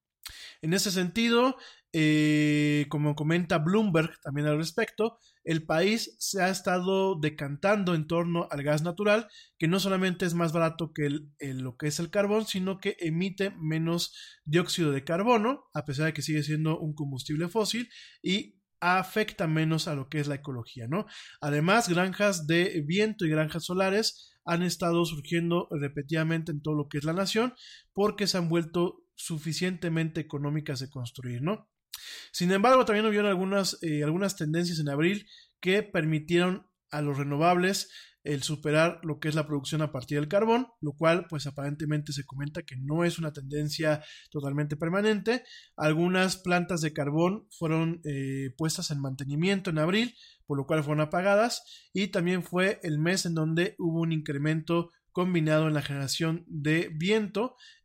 En ese sentido, eh, como comenta Bloomberg también al respecto, el país se ha estado decantando en torno al gas natural, que no solamente es más barato que lo que es el carbón, sino que emite menos dióxido de carbono, a pesar de que sigue siendo un combustible fósil, y afecta menos a lo que es la ecología, ¿no? Además, granjas de viento y granjas solares han estado surgiendo repetidamente en todo lo que es la nación porque se han vuelto suficientemente económicas de construir, ¿no? Sin embargo, también hubieron algunas, eh, algunas tendencias en abril que permitieron a los renovables el superar lo que es la producción a partir del carbón, lo cual pues aparentemente se comenta que no es una tendencia totalmente permanente. Algunas plantas de carbón fueron eh, puestas en mantenimiento en abril, por lo cual fueron apagadas y también fue el mes en donde hubo un incremento combinado en la generación de viento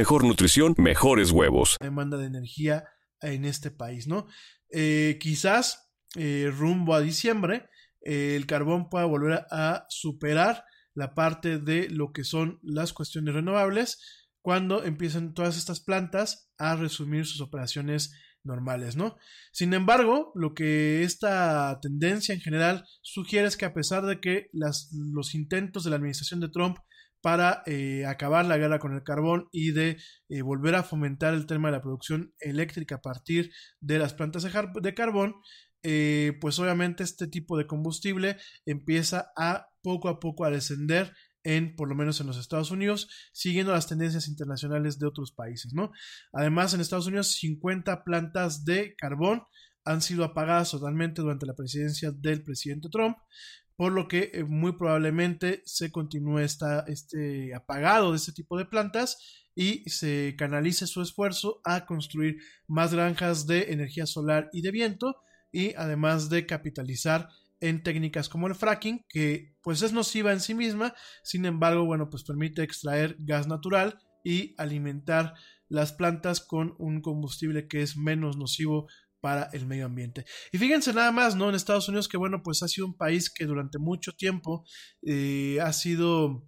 mejor nutrición, mejores huevos. demanda de energía en este país, ¿no? Eh, quizás eh, rumbo a diciembre eh, el carbón pueda volver a, superar la parte de lo que son las cuestiones renovables cuando empiecen todas estas plantas a resumir sus operaciones normales, ¿no? Sin embargo, lo que esta tendencia en general sugiere es que a pesar de que las, los intentos de la administración de Trump para eh, acabar la guerra con el carbón y de eh, volver a fomentar el tema de la producción eléctrica a partir de las plantas de, carbón, eh, pues obviamente este tipo de combustible empieza a poco a poco a descender en, por lo menos en los Estados Unidos, siguiendo las tendencias internacionales de otros países, ¿no? Además, en Estados Unidos, 50 plantas de carbón han sido apagadas totalmente durante la presidencia del presidente Trump, por lo que eh, muy probablemente se continúe esta, este apagado de este tipo de plantas y se canalice su esfuerzo a construir más granjas de energía solar y de viento y además de capitalizar en técnicas como el fracking que pues es nociva en sí misma sin embargo bueno pues permite extraer gas natural y alimentar las plantas con un combustible que es menos nocivo para el medio ambiente. Y fíjense nada más, ¿no? En Estados Unidos, que bueno, pues ha sido un país que durante mucho tiempo eh, ha sido,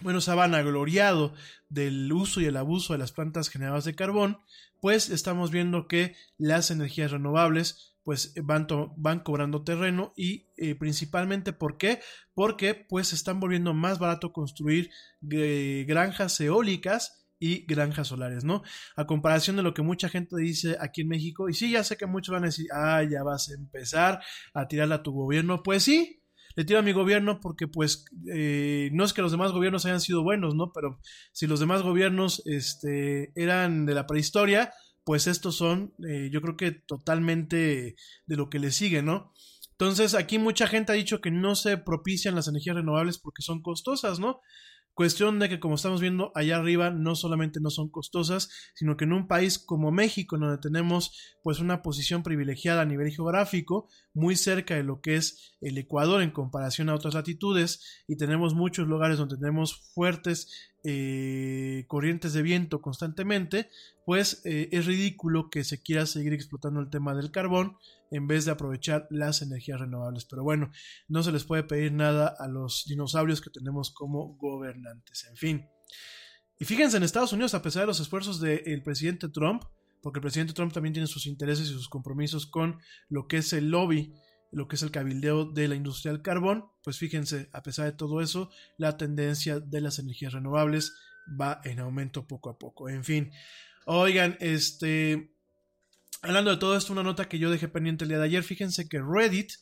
bueno, se ha vanagloriado del uso y el abuso de las plantas generadas de carbón, pues estamos viendo que las energías renovables pues van, van cobrando terreno y eh, principalmente ¿por qué? Porque pues están volviendo más barato construir eh, granjas eólicas y granjas solares, ¿no? A comparación de lo que mucha gente dice aquí en México, y sí, ya sé que muchos van a decir, ah, ya vas a empezar a tirarle a tu gobierno, pues sí, le tiro a mi gobierno porque pues eh, no es que los demás gobiernos hayan sido buenos, ¿no? Pero si los demás gobiernos este, eran de la prehistoria, pues estos son, eh, yo creo que totalmente de lo que le sigue, ¿no? Entonces, aquí mucha gente ha dicho que no se propician las energías renovables porque son costosas, ¿no? Cuestión de que, como estamos viendo allá arriba, no solamente no son costosas, sino que en un país como México, donde tenemos pues una posición privilegiada a nivel geográfico, muy cerca de lo que es el Ecuador en comparación a otras latitudes, y tenemos muchos lugares donde tenemos fuertes eh, corrientes de viento constantemente, pues eh, es ridículo que se quiera seguir explotando el tema del carbón en vez de aprovechar las energías renovables. Pero bueno, no se les puede pedir nada a los dinosaurios que tenemos como gobernantes. En fin. Y fíjense, en Estados Unidos, a pesar de los esfuerzos del presidente Trump, porque el presidente Trump también tiene sus intereses y sus compromisos con lo que es el lobby, lo que es el cabildeo de la industria del carbón, pues fíjense, a pesar de todo eso, la tendencia de las energías renovables va en aumento poco a poco. En fin, oigan, este, Hablando de todo esto, una nota que yo dejé pendiente el día de ayer, fíjense que Reddit,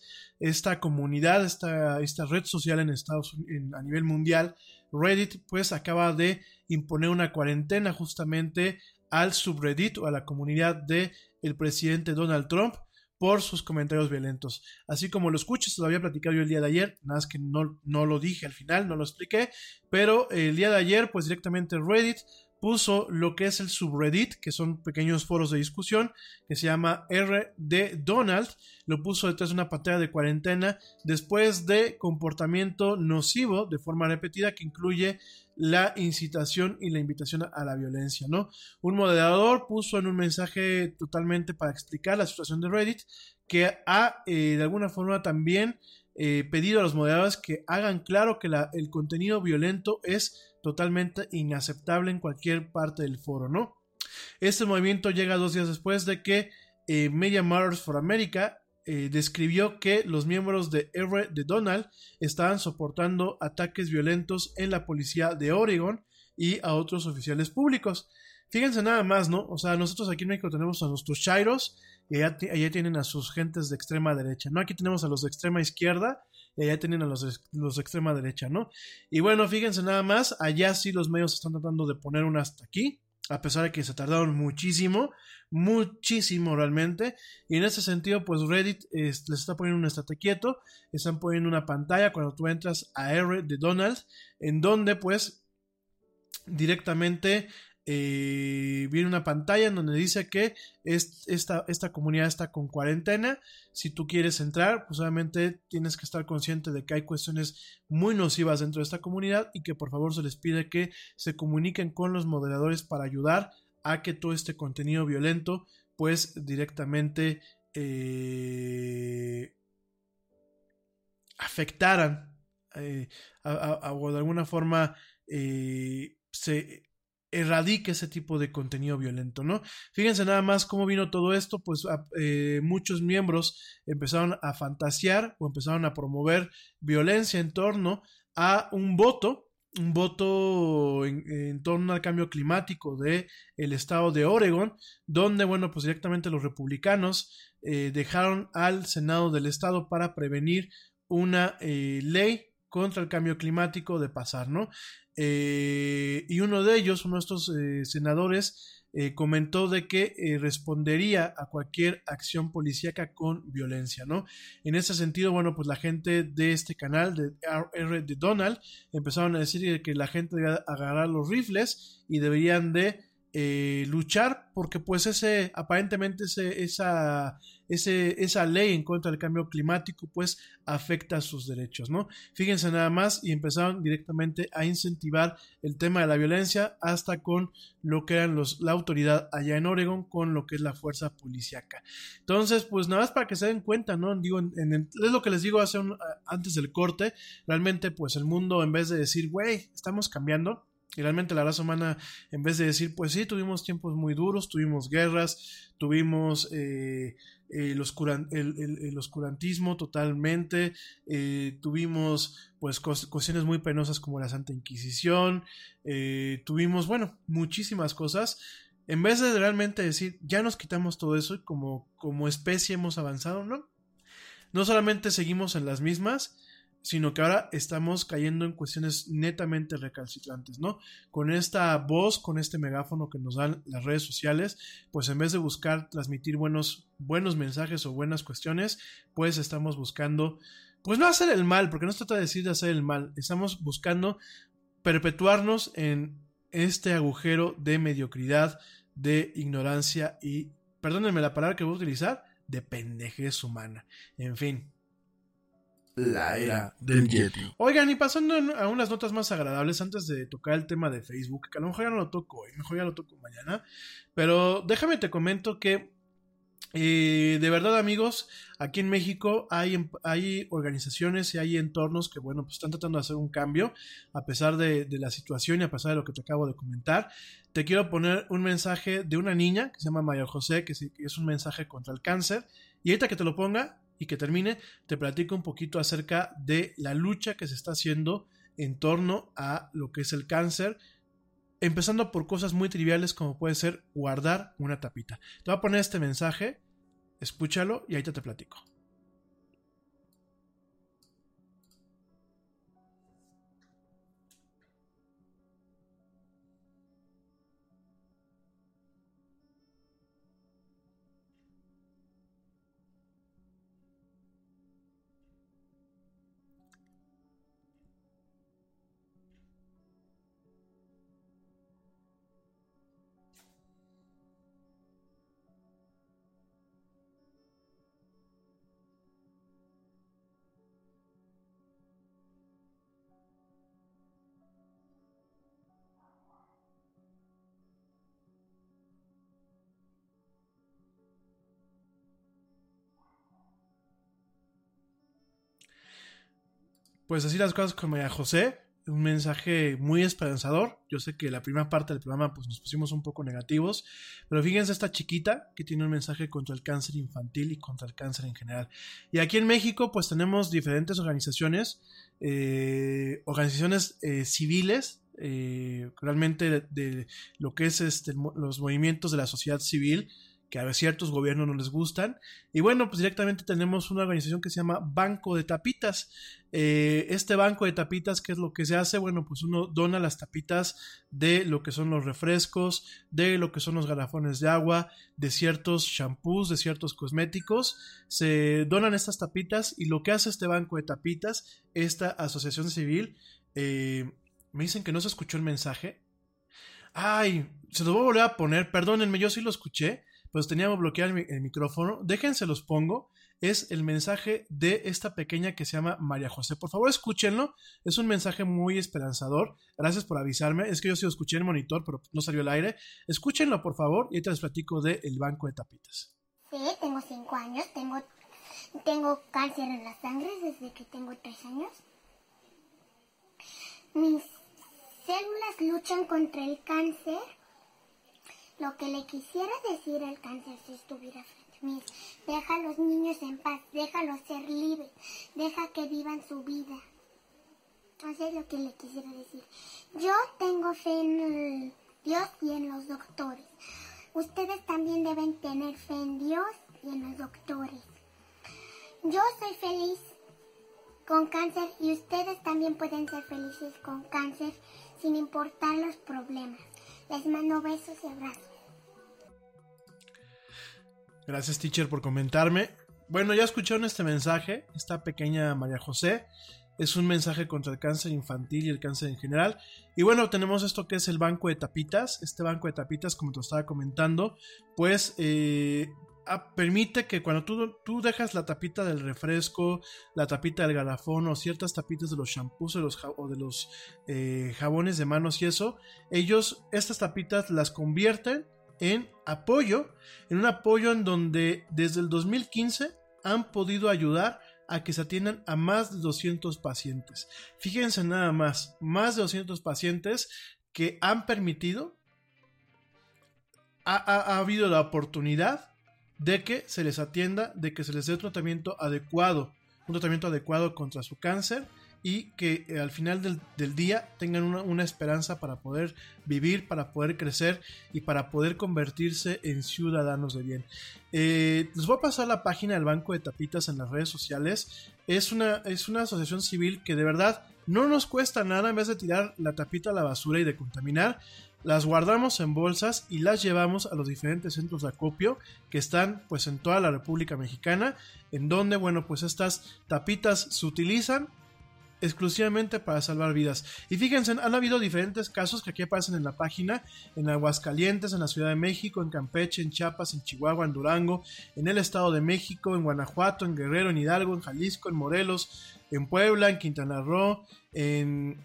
esta comunidad, esta, esta red social en Estados Unidos, a nivel mundial, Reddit pues acaba de imponer una cuarentena justamente al subreddit o a la comunidad de el presidente Donald Trump por sus comentarios violentos. Así como lo escuchas, lo había platicado yo el día de ayer, nada más que no, no lo dije al final, no lo expliqué, pero el día de ayer pues directamente Reddit puso lo que es el subreddit, que son pequeños foros de discusión, que se llama RD Donald, lo puso detrás de una pantalla de cuarentena después de comportamiento nocivo de forma repetida que incluye la incitación y la invitación a la violencia, ¿no? Un moderador puso en un mensaje totalmente para explicar la situación de Reddit que ha eh, de alguna forma también eh, pedido a los moderadores que hagan claro que el contenido violento es totalmente inaceptable en cualquier parte del foro, ¿no? Este movimiento llega dos días después de que eh, Media Matters for America eh, describió que los miembros de R de Donald estaban soportando ataques violentos en la policía de Oregon y a otros oficiales públicos. Fíjense nada más, ¿no? O sea, nosotros aquí en México tenemos a nuestros Shairos y allá, tienen a sus gentes de extrema derecha, ¿no? Aquí tenemos a los de extrema izquierda y allá tienen a los de, los de extrema derecha, ¿no? Y bueno, fíjense nada más, allá sí los medios están tratando de poner un hasta aquí, a pesar de que se tardaron muchísimo, muchísimo realmente. Y en ese sentido, pues Reddit les está poniendo un estate quieto, están poniendo una pantalla cuando tú entras a R de Donald, en donde pues directamente eh, viene una pantalla en donde dice que esta, esta comunidad está con cuarentena. Si tú quieres entrar, pues obviamente tienes que estar consciente de que hay cuestiones muy nocivas dentro de esta comunidad y que por favor se les pide que se comuniquen con los moderadores para ayudar a que todo este contenido violento pues directamente eh, afectaran eh, o de alguna forma se erradique ese tipo de contenido violento, ¿no? Fíjense nada más cómo vino todo esto, pues eh, muchos miembros empezaron a fantasear o empezaron a promover violencia en torno a un voto, un voto en, torno al cambio climático de el estado de Oregon, donde, bueno, pues directamente los republicanos eh, dejaron al Senado del estado para prevenir una eh, ley contra el cambio climático de pasar, ¿no? Eh, y uno de ellos, uno de estos eh, senadores, eh, comentó de que respondería a cualquier acción policíaca con violencia, ¿no? En ese sentido, bueno, pues la gente de este canal, de R de Donald, empezaron a decir que la gente debía agarrar los rifles y deberían de luchar porque pues ese aparentemente ese, esa ese, esa ley en contra del cambio climático pues afecta sus derechos, ¿no? Fíjense nada más y empezaron directamente a incentivar el tema de la violencia hasta con lo que eran los, la autoridad allá en Oregon con lo que es la fuerza policíaca. Entonces, pues nada más para que se den cuenta, ¿no? Digo, es lo que les digo hace antes del corte, realmente pues el mundo en vez de decir, güey, estamos cambiando, realmente la raza humana, en vez de decir, pues sí, tuvimos tiempos muy duros, tuvimos guerras, tuvimos eh, el, oscurantismo totalmente, eh, tuvimos pues cuestiones muy penosas como la Santa Inquisición, eh, tuvimos, bueno, muchísimas cosas. En vez de realmente decir, ya nos quitamos todo eso y como, como especie hemos avanzado, ¿no? No solamente seguimos en las mismas, sino que ahora estamos cayendo en cuestiones netamente recalcitrantes, ¿no? Con esta voz, con este megáfono que nos dan las redes sociales, pues en vez de buscar transmitir buenos, buenos mensajes o buenas cuestiones, pues estamos buscando, pues no hacer el mal, porque no se trata de decir de hacer el mal, estamos buscando perpetuarnos en este agujero de mediocridad, de ignorancia y, perdónenme la palabra que voy a utilizar, de pendejez humana. En fin, la era del Yeti. Oigan, y pasando a unas notas más agradables antes de tocar el tema de Facebook, que a lo mejor ya no lo toco hoy, mejor ya lo toco mañana, pero déjame te comento que eh, de verdad amigos, aquí en México hay, em, hay organizaciones y hay entornos que bueno, pues están tratando de hacer un cambio a pesar de, de la situación y a pesar de lo que te acabo de comentar. Te quiero poner un mensaje de una niña que se llama María José, que es un mensaje contra el cáncer. Y ahorita que te lo ponga, y que termine, te platico un poquito acerca de la lucha que se está haciendo en torno a lo que es el cáncer, empezando por cosas muy triviales como puede ser guardar una tapita. Te voy a poner este mensaje, escúchalo y ahí te platico. Pues así las cosas con María José, un mensaje muy esperanzador. Yo sé que la primera parte del programa pues nos pusimos un poco negativos, pero fíjense esta chiquita que tiene un mensaje contra el cáncer infantil y contra el cáncer en general. Y aquí en México pues tenemos diferentes organizaciones, eh, organizaciones eh, civiles, eh, realmente de, lo que es este, los movimientos de la sociedad civil, que a ciertos gobiernos no les gustan. Y bueno, pues directamente tenemos una organización que se llama Banco de Tapitas. Eh, este banco de tapitas, ¿qué es lo que se hace? Bueno, pues uno dona las tapitas de lo que son los refrescos, de lo que son los garrafones de agua, de ciertos shampoos, de ciertos cosméticos. Se donan estas tapitas y lo que hace este banco de tapitas, esta asociación civil, eh, me dicen que no se escuchó el mensaje. Ay, se lo voy a volver a poner, perdónenme, yo sí lo escuché pues teníamos bloqueado el, micrófono. Déjense los pongo. Es el mensaje de esta pequeña que se llama María José. Por favor, escúchenlo. Es un mensaje muy esperanzador. Gracias por avisarme. Es que yo sí lo escuché en el monitor, pero no salió al aire. Escúchenlo, por favor, y ahorita les platico del el banco de tapitas. Sí, tengo cinco años. Tengo, tengo cáncer en la sangre desde que tengo tres años. Mis células luchan contra el cáncer lo que le quisiera decir al cáncer si estuviera frente a mí deja a los niños en paz, déjalos ser libres, deja que vivan su vida. Eso es lo que le quisiera decir. Yo tengo fe en Dios y en los doctores. Ustedes también deben tener fe en Dios y en los doctores. Yo soy feliz con cáncer y ustedes también pueden ser felices con cáncer sin importar los problemas. Les mando besos y abrazos. Gracias, teacher, por comentarme. Bueno, ya escucharon este mensaje, esta pequeña María José. Es un mensaje contra el cáncer infantil y el cáncer en general. Y bueno, tenemos esto que es el banco de tapitas. Este banco de tapitas, como te estaba comentando, pues eh, permite que cuando tú, tú, dejas la tapita del refresco, la tapita del garrafón o ciertas tapitas de los shampoos o, de los eh, jabones de manos y eso, ellos estas tapitas las convierten en apoyo, en un apoyo en donde desde el 2015 han podido ayudar a que se atiendan a más de 200 pacientes. Fíjense nada más, más de 200 pacientes que han permitido, ha, habido la oportunidad de que se les atienda, de que se les dé un tratamiento adecuado, un tratamiento adecuado contra su cáncer y que eh, al final del, día tengan una, esperanza para poder vivir, para poder crecer y para poder convertirse en ciudadanos de bien. Eh, les voy a pasar la página del Banco de Tapitas en las redes sociales. es una, es una asociación civil que de verdad no nos cuesta nada en vez de tirar la tapita a la basura y de contaminar. Las guardamos en bolsas y las llevamos a los diferentes centros de acopio que están pues en toda la República Mexicana, en donde bueno pues estas tapitas se utilizan exclusivamente para salvar vidas. Y fíjense, han habido diferentes casos que aquí aparecen en la página, en Aguascalientes, en la Ciudad de México, en Campeche, en Chiapas, en Chihuahua, en Durango, en el Estado de México, en Guanajuato, en Guerrero, en Hidalgo, en Jalisco, en Morelos, en Puebla, en Quintana Roo, en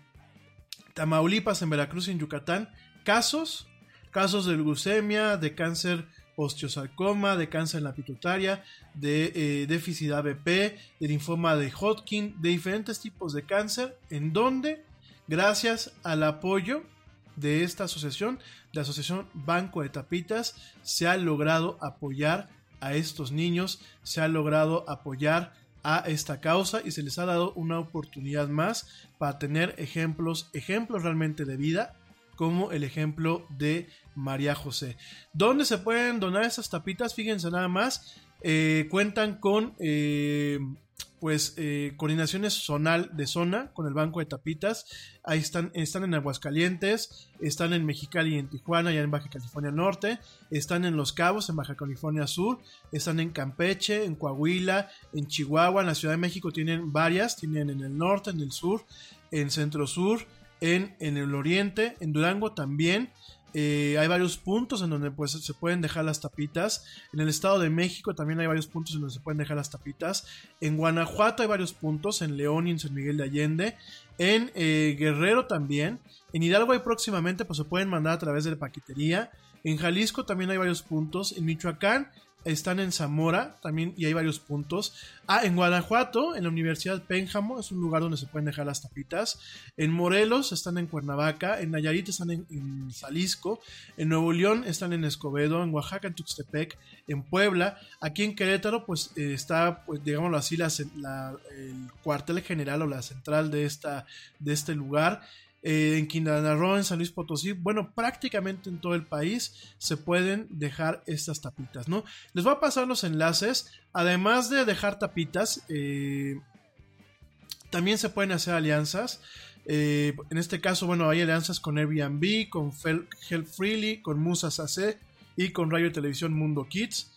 Tamaulipas, en Veracruz en Yucatán. Casos, casos de leucemia, de cáncer osteosarcoma, de cáncer en la pituitaria, de eh, déficit ABP, de linfoma de Hodgkin, de diferentes tipos de cáncer, en donde, gracias al apoyo de esta asociación, la Asociación Banco de Tapitas, se ha logrado apoyar a estos niños, se ha logrado apoyar a esta causa y se les ha dado una oportunidad más para tener ejemplos, ejemplos realmente de vida como el ejemplo de María José. ¿Dónde se pueden donar esas tapitas? Fíjense nada más. Eh, cuentan con eh, pues eh, coordinaciones zonal de zona con el banco de tapitas. Ahí están, están en Aguascalientes, están en Mexicali y en Tijuana, ya en Baja California Norte, están en Los Cabos, en Baja California Sur, están en Campeche, en Coahuila, en Chihuahua, en la Ciudad de México tienen varias, tienen en el norte, en el sur, en centro sur, en, en el oriente, en Durango también. Eh, hay varios puntos en donde pues, se pueden dejar las tapitas. En el Estado de México también hay varios puntos en donde se pueden dejar las tapitas. En Guanajuato hay varios puntos, en León y en San Miguel de Allende. En eh, Guerrero también. En Hidalgo hay próximamente, pues se pueden mandar a través de la paquetería. En Jalisco también hay varios puntos. En Michoacán están en Zamora también y hay varios puntos. Ah, en Guanajuato, en la Universidad Pénjamo, es un lugar donde se pueden dejar las tapitas. En Morelos están en Cuernavaca, en Nayarit están en, en Jalisco, en Nuevo León están en Escobedo, en Oaxaca, en Tuxtepec, en Puebla. Aquí en Querétaro, pues eh, está, pues, digámoslo así, la, el cuartel general o la central de, esta, de este lugar. Eh, en Quintana Roo, en San Luis Potosí, bueno, prácticamente en todo el país se pueden dejar estas tapitas, ¿no? Les voy a pasar los enlaces, además de dejar tapitas, eh, también se pueden hacer alianzas. Eh, en este caso, bueno, hay alianzas con Airbnb, con Help Freely, con Musas AC y con Radio Televisión Mundo Kids.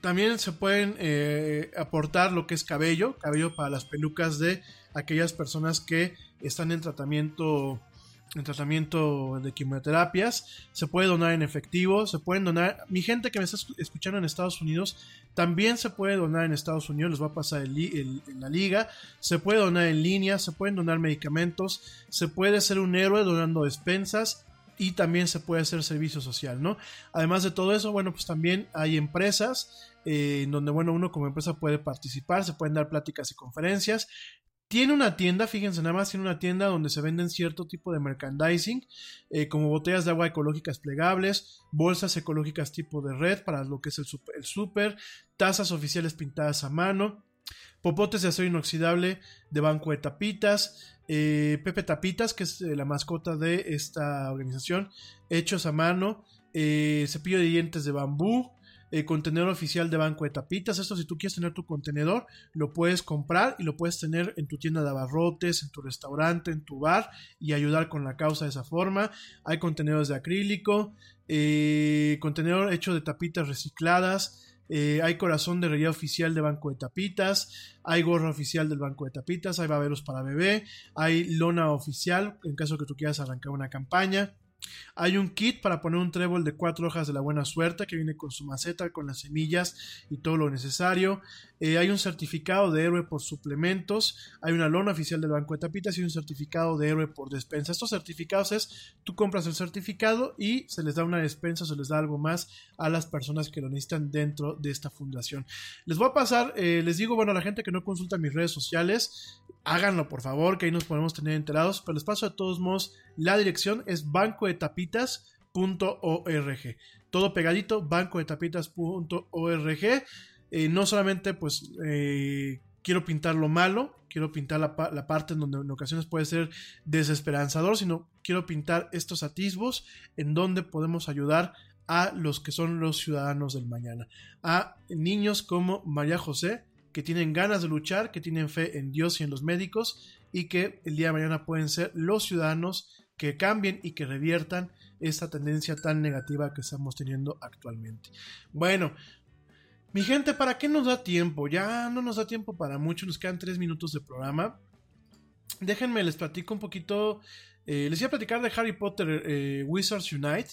también se pueden aportar lo que es cabello, cabello para las pelucas de aquellas personas que están en tratamiento en tratamiento de quimioterapias, se puede donar en efectivo, se pueden donar, mi gente que me está escuchando en Estados Unidos, también se puede donar en Estados Unidos, les va a pasar en la liga, se puede donar en línea, se pueden donar medicamentos, se puede ser un héroe donando despensas y también se puede hacer servicio social, ¿no? Además de todo eso, bueno, pues también hay empresas eh, en donde, bueno, uno como empresa puede participar, se pueden dar pláticas y conferencias, tiene una tienda, fíjense nada más, tiene una tienda donde se venden cierto tipo de merchandising, eh, como botellas de agua ecológicas plegables, bolsas ecológicas tipo de red para lo que es el super, tazas oficiales pintadas a mano, popotes de acero inoxidable de banco de tapitas, eh, Pepe Tapitas, que es eh, la mascota de esta organización, hechos a mano, cepillo de dientes de bambú, contenedor oficial de Banco de Tapitas. Esto si tú quieres tener tu contenedor, lo puedes comprar y lo puedes tener en tu tienda de abarrotes, en tu restaurante, en tu bar y ayudar con la causa de esa forma. Hay contenedores de acrílico, eh, contenedor hecho de tapitas recicladas. Eh, hay corazón de realidad oficial de Banco de Tapitas, hay gorra oficial del Banco de Tapitas, hay baberos para bebé, hay lona oficial en caso que tú quieras arrancar una campaña. Hay un kit para poner un trébol de cuatro hojas de la buena suerte que viene con su maceta, con las semillas y todo lo necesario. Eh, hay un certificado de héroe por suplementos. Hay una lona oficial del Banco de Tapitas y un certificado de héroe por despensa. Estos certificados es, tú compras el certificado y se les da una despensa, se les da algo más a las personas que lo necesitan dentro de esta fundación. Les voy a pasar, eh, les digo, bueno, a la gente que no consulta mis redes sociales, háganlo por favor, que ahí nos podemos tener enterados, pero les paso de todos modos la dirección es banco de tapitas.org. Todo pegadito, bancodetapitas.org. Eh, no solamente pues eh, quiero pintar lo malo, quiero pintar la, la, parte en donde en ocasiones puede ser desesperanzador, sino quiero pintar estos atisbos en donde podemos ayudar a los que son los ciudadanos del mañana, a niños como María José, que tienen ganas de luchar, que tienen fe en Dios y en los médicos y que el día de mañana pueden ser los ciudadanos que cambien y que reviertan esta tendencia tan negativa que estamos teniendo actualmente. Bueno, mi gente, ¿para qué nos da tiempo? Ya no nos da tiempo para mucho, nos quedan tres minutos de programa. Déjenme, les platico un poquito. Eh, les iba a platicar de Harry Potter eh, Wizards Unite,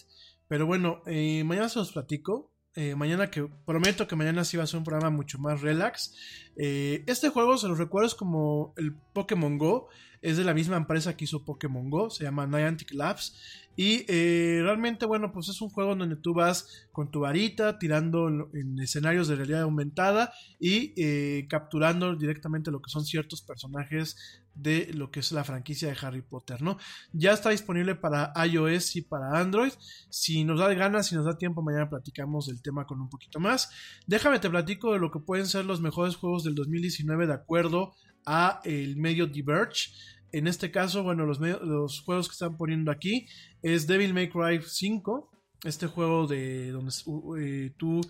pero bueno, eh, mañana se los platico. Mañana que prometo que mañana sí va a ser un programa mucho más relax. este juego, se los recuerdo, es como el Pokémon Go. Es de la misma empresa que hizo Pokémon Go, se llama Niantic Labs. Y eh, realmente, bueno, pues es un juego donde tú vas con tu varita, tirando en, escenarios de realidad aumentada y eh, capturando directamente lo que son ciertos personajes de lo que es la franquicia de Harry Potter, ¿no? Ya está disponible para iOS y para Android. Si nos da ganas, si nos da tiempo, mañana platicamos del tema con un poquito más. Déjame te platico de lo que pueden ser los mejores juegos del 2019 de acuerdo a el medio Diverge. En este caso, bueno, los, los juegos que están poniendo aquí es Devil May Cry 5, este juego de donde eh, tú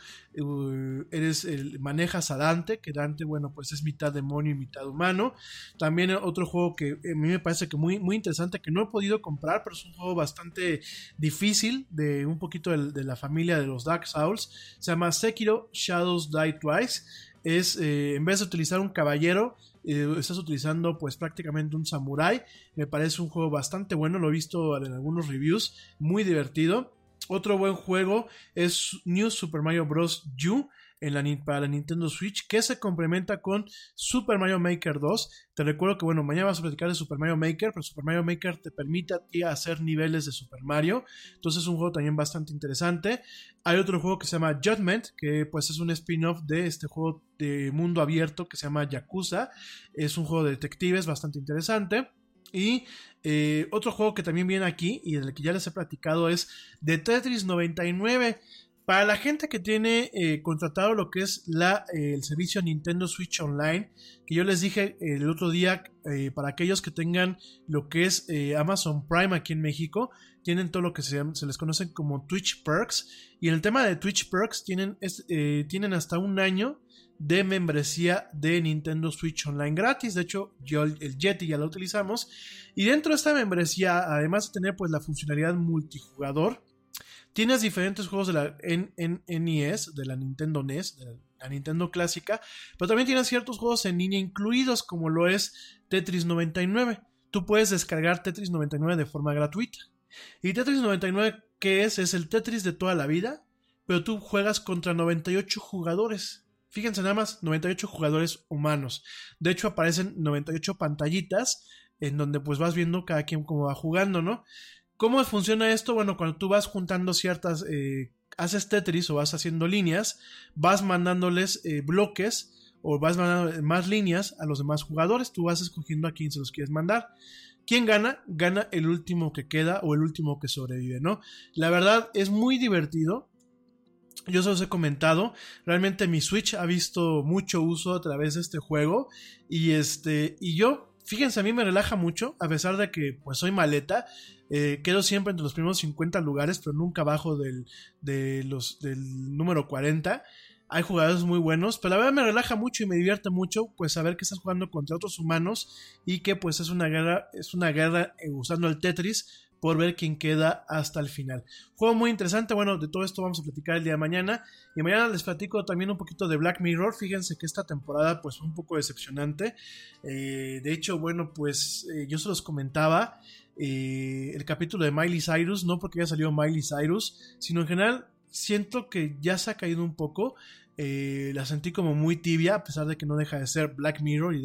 eres el, manejas a Dante, que Dante, bueno, pues es mitad demonio y mitad humano. También otro juego que a mí me parece que muy, muy interesante, que no he podido comprar, pero es un juego bastante difícil, de un poquito de, la familia de los Dark Souls. Se llama Sekiro Shadows Die Twice. Es, eh, en vez de utilizar un caballero, eh, estás utilizando pues prácticamente un samurai. Me parece un juego bastante bueno, lo he visto en algunos reviews, muy divertido. Otro buen juego es New Super Mario Bros. U en la, para la Nintendo Switch que se complementa con Super Mario Maker 2. Te recuerdo que, bueno, mañana vas a platicar de Super Mario Maker, pero Super Mario Maker te permite a hacer niveles de Super Mario. Entonces es un juego también bastante interesante. Hay otro juego que se llama Judgment, que pues es un spin-off de este juego de mundo abierto que se llama Yakuza. Es un juego de detectives bastante interesante. Y eh, otro juego que también viene aquí y del que ya les he platicado es de Tetris 99. Para la gente que tiene eh, contratado lo que es la, eh, el servicio Nintendo Switch Online, que yo les dije el otro día, para aquellos que tengan lo que es Amazon Prime aquí en México, tienen todo lo que se, se, les conocen como Twitch Perks. Y en el tema de Twitch Perks tienen, tienen hasta un año de membresía de Nintendo Switch Online gratis. De hecho, yo el Yeti ya lo utilizamos. Y dentro de esta membresía, además de tener pues la funcionalidad multijugador, Tienes diferentes juegos de la NES, de la Nintendo NES, de la Nintendo clásica, pero también tienes ciertos juegos en línea incluidos, como lo es Tetris 99. Tú puedes descargar Tetris 99 de forma gratuita. Y Tetris 99, ¿qué es? Es el Tetris de toda la vida, pero tú juegas contra 98 jugadores. Fíjense nada más, 98 jugadores humanos. De hecho, aparecen 98 pantallitas en donde pues vas viendo cada quien cómo va jugando, ¿no? ¿Cómo funciona esto? Bueno, cuando tú vas juntando ciertas, eh, haces Tetris o vas haciendo líneas, vas mandándoles eh, bloques o vas mandando más líneas a los demás jugadores, tú vas escogiendo a quién se los quieres mandar. ¿Quién gana? Gana el último que queda o el último que sobrevive, ¿no? La verdad es muy divertido. Yo se los he comentado, realmente mi Switch ha visto mucho uso a través de este juego y este y yo, fíjense, a mí me relaja mucho a pesar de que pues soy maleta, eh, quedo siempre entre los primeros 50 lugares, pero nunca bajo del, de los, del número 40. Hay jugadores muy buenos, pero la verdad me relaja mucho y me divierte mucho, pues saber que estás jugando contra otros humanos y que pues es una guerra, es una guerra eh, usando el Tetris por ver quién queda hasta el final. Juego muy interesante, bueno, de todo esto vamos a platicar el día de mañana. Y mañana les platico también un poquito de Black Mirror. Fíjense que esta temporada pues fue un poco decepcionante. Eh, de hecho, bueno, pues yo se los comentaba. Eh, el capítulo de Miley Cyrus, no porque ya salió Miley Cyrus, sino en general siento que ya se ha caído un poco. Eh, la sentí como muy tibia, a pesar de que no deja de ser Black Mirror y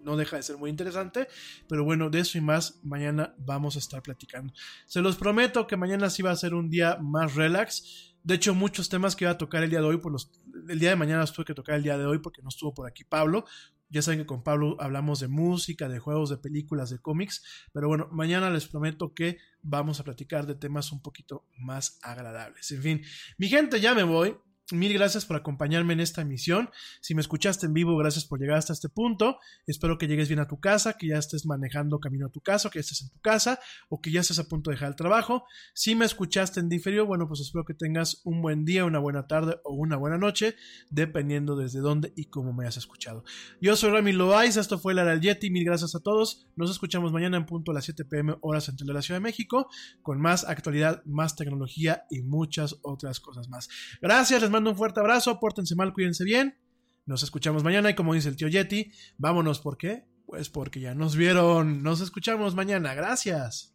no deja de ser muy interesante. Pero bueno, de eso y más, mañana vamos a estar platicando. Se los prometo que mañana sí va a ser un día más relax. De hecho, muchos temas que iba a tocar el día de hoy, por los, el día de mañana los tuve que tocar el día de hoy porque no estuvo por aquí Pablo. Ya saben que con Pablo hablamos de música, de juegos, de películas, de cómics, pero bueno, mañana les prometo que vamos a platicar de temas un poquito más agradables. En fin, mi gente, ya me voy. Mil gracias por acompañarme en esta emisión. Si me escuchaste en vivo, gracias por llegar hasta este punto. Espero que llegues bien a tu casa, que ya estés manejando camino a tu casa, que ya estés en tu casa o que ya estés a punto de dejar el trabajo. Si me escuchaste en diferido, bueno, pues espero que tengas un buen día, una buena tarde o una buena noche, dependiendo desde dónde y cómo me hayas escuchado. Yo soy Rami Loaiz, esto fue La del Yeti. Mil gracias a todos. Nos escuchamos mañana en punto a las 7 pm hora central de la Ciudad de México con más actualidad, más tecnología y muchas otras cosas más. Gracias, les mando un fuerte abrazo, pórtense mal, cuídense bien. Nos escuchamos mañana y como dice el tío Yeti, vámonos, ¿por qué? Pues porque ya nos vieron. Nos escuchamos mañana. Gracias.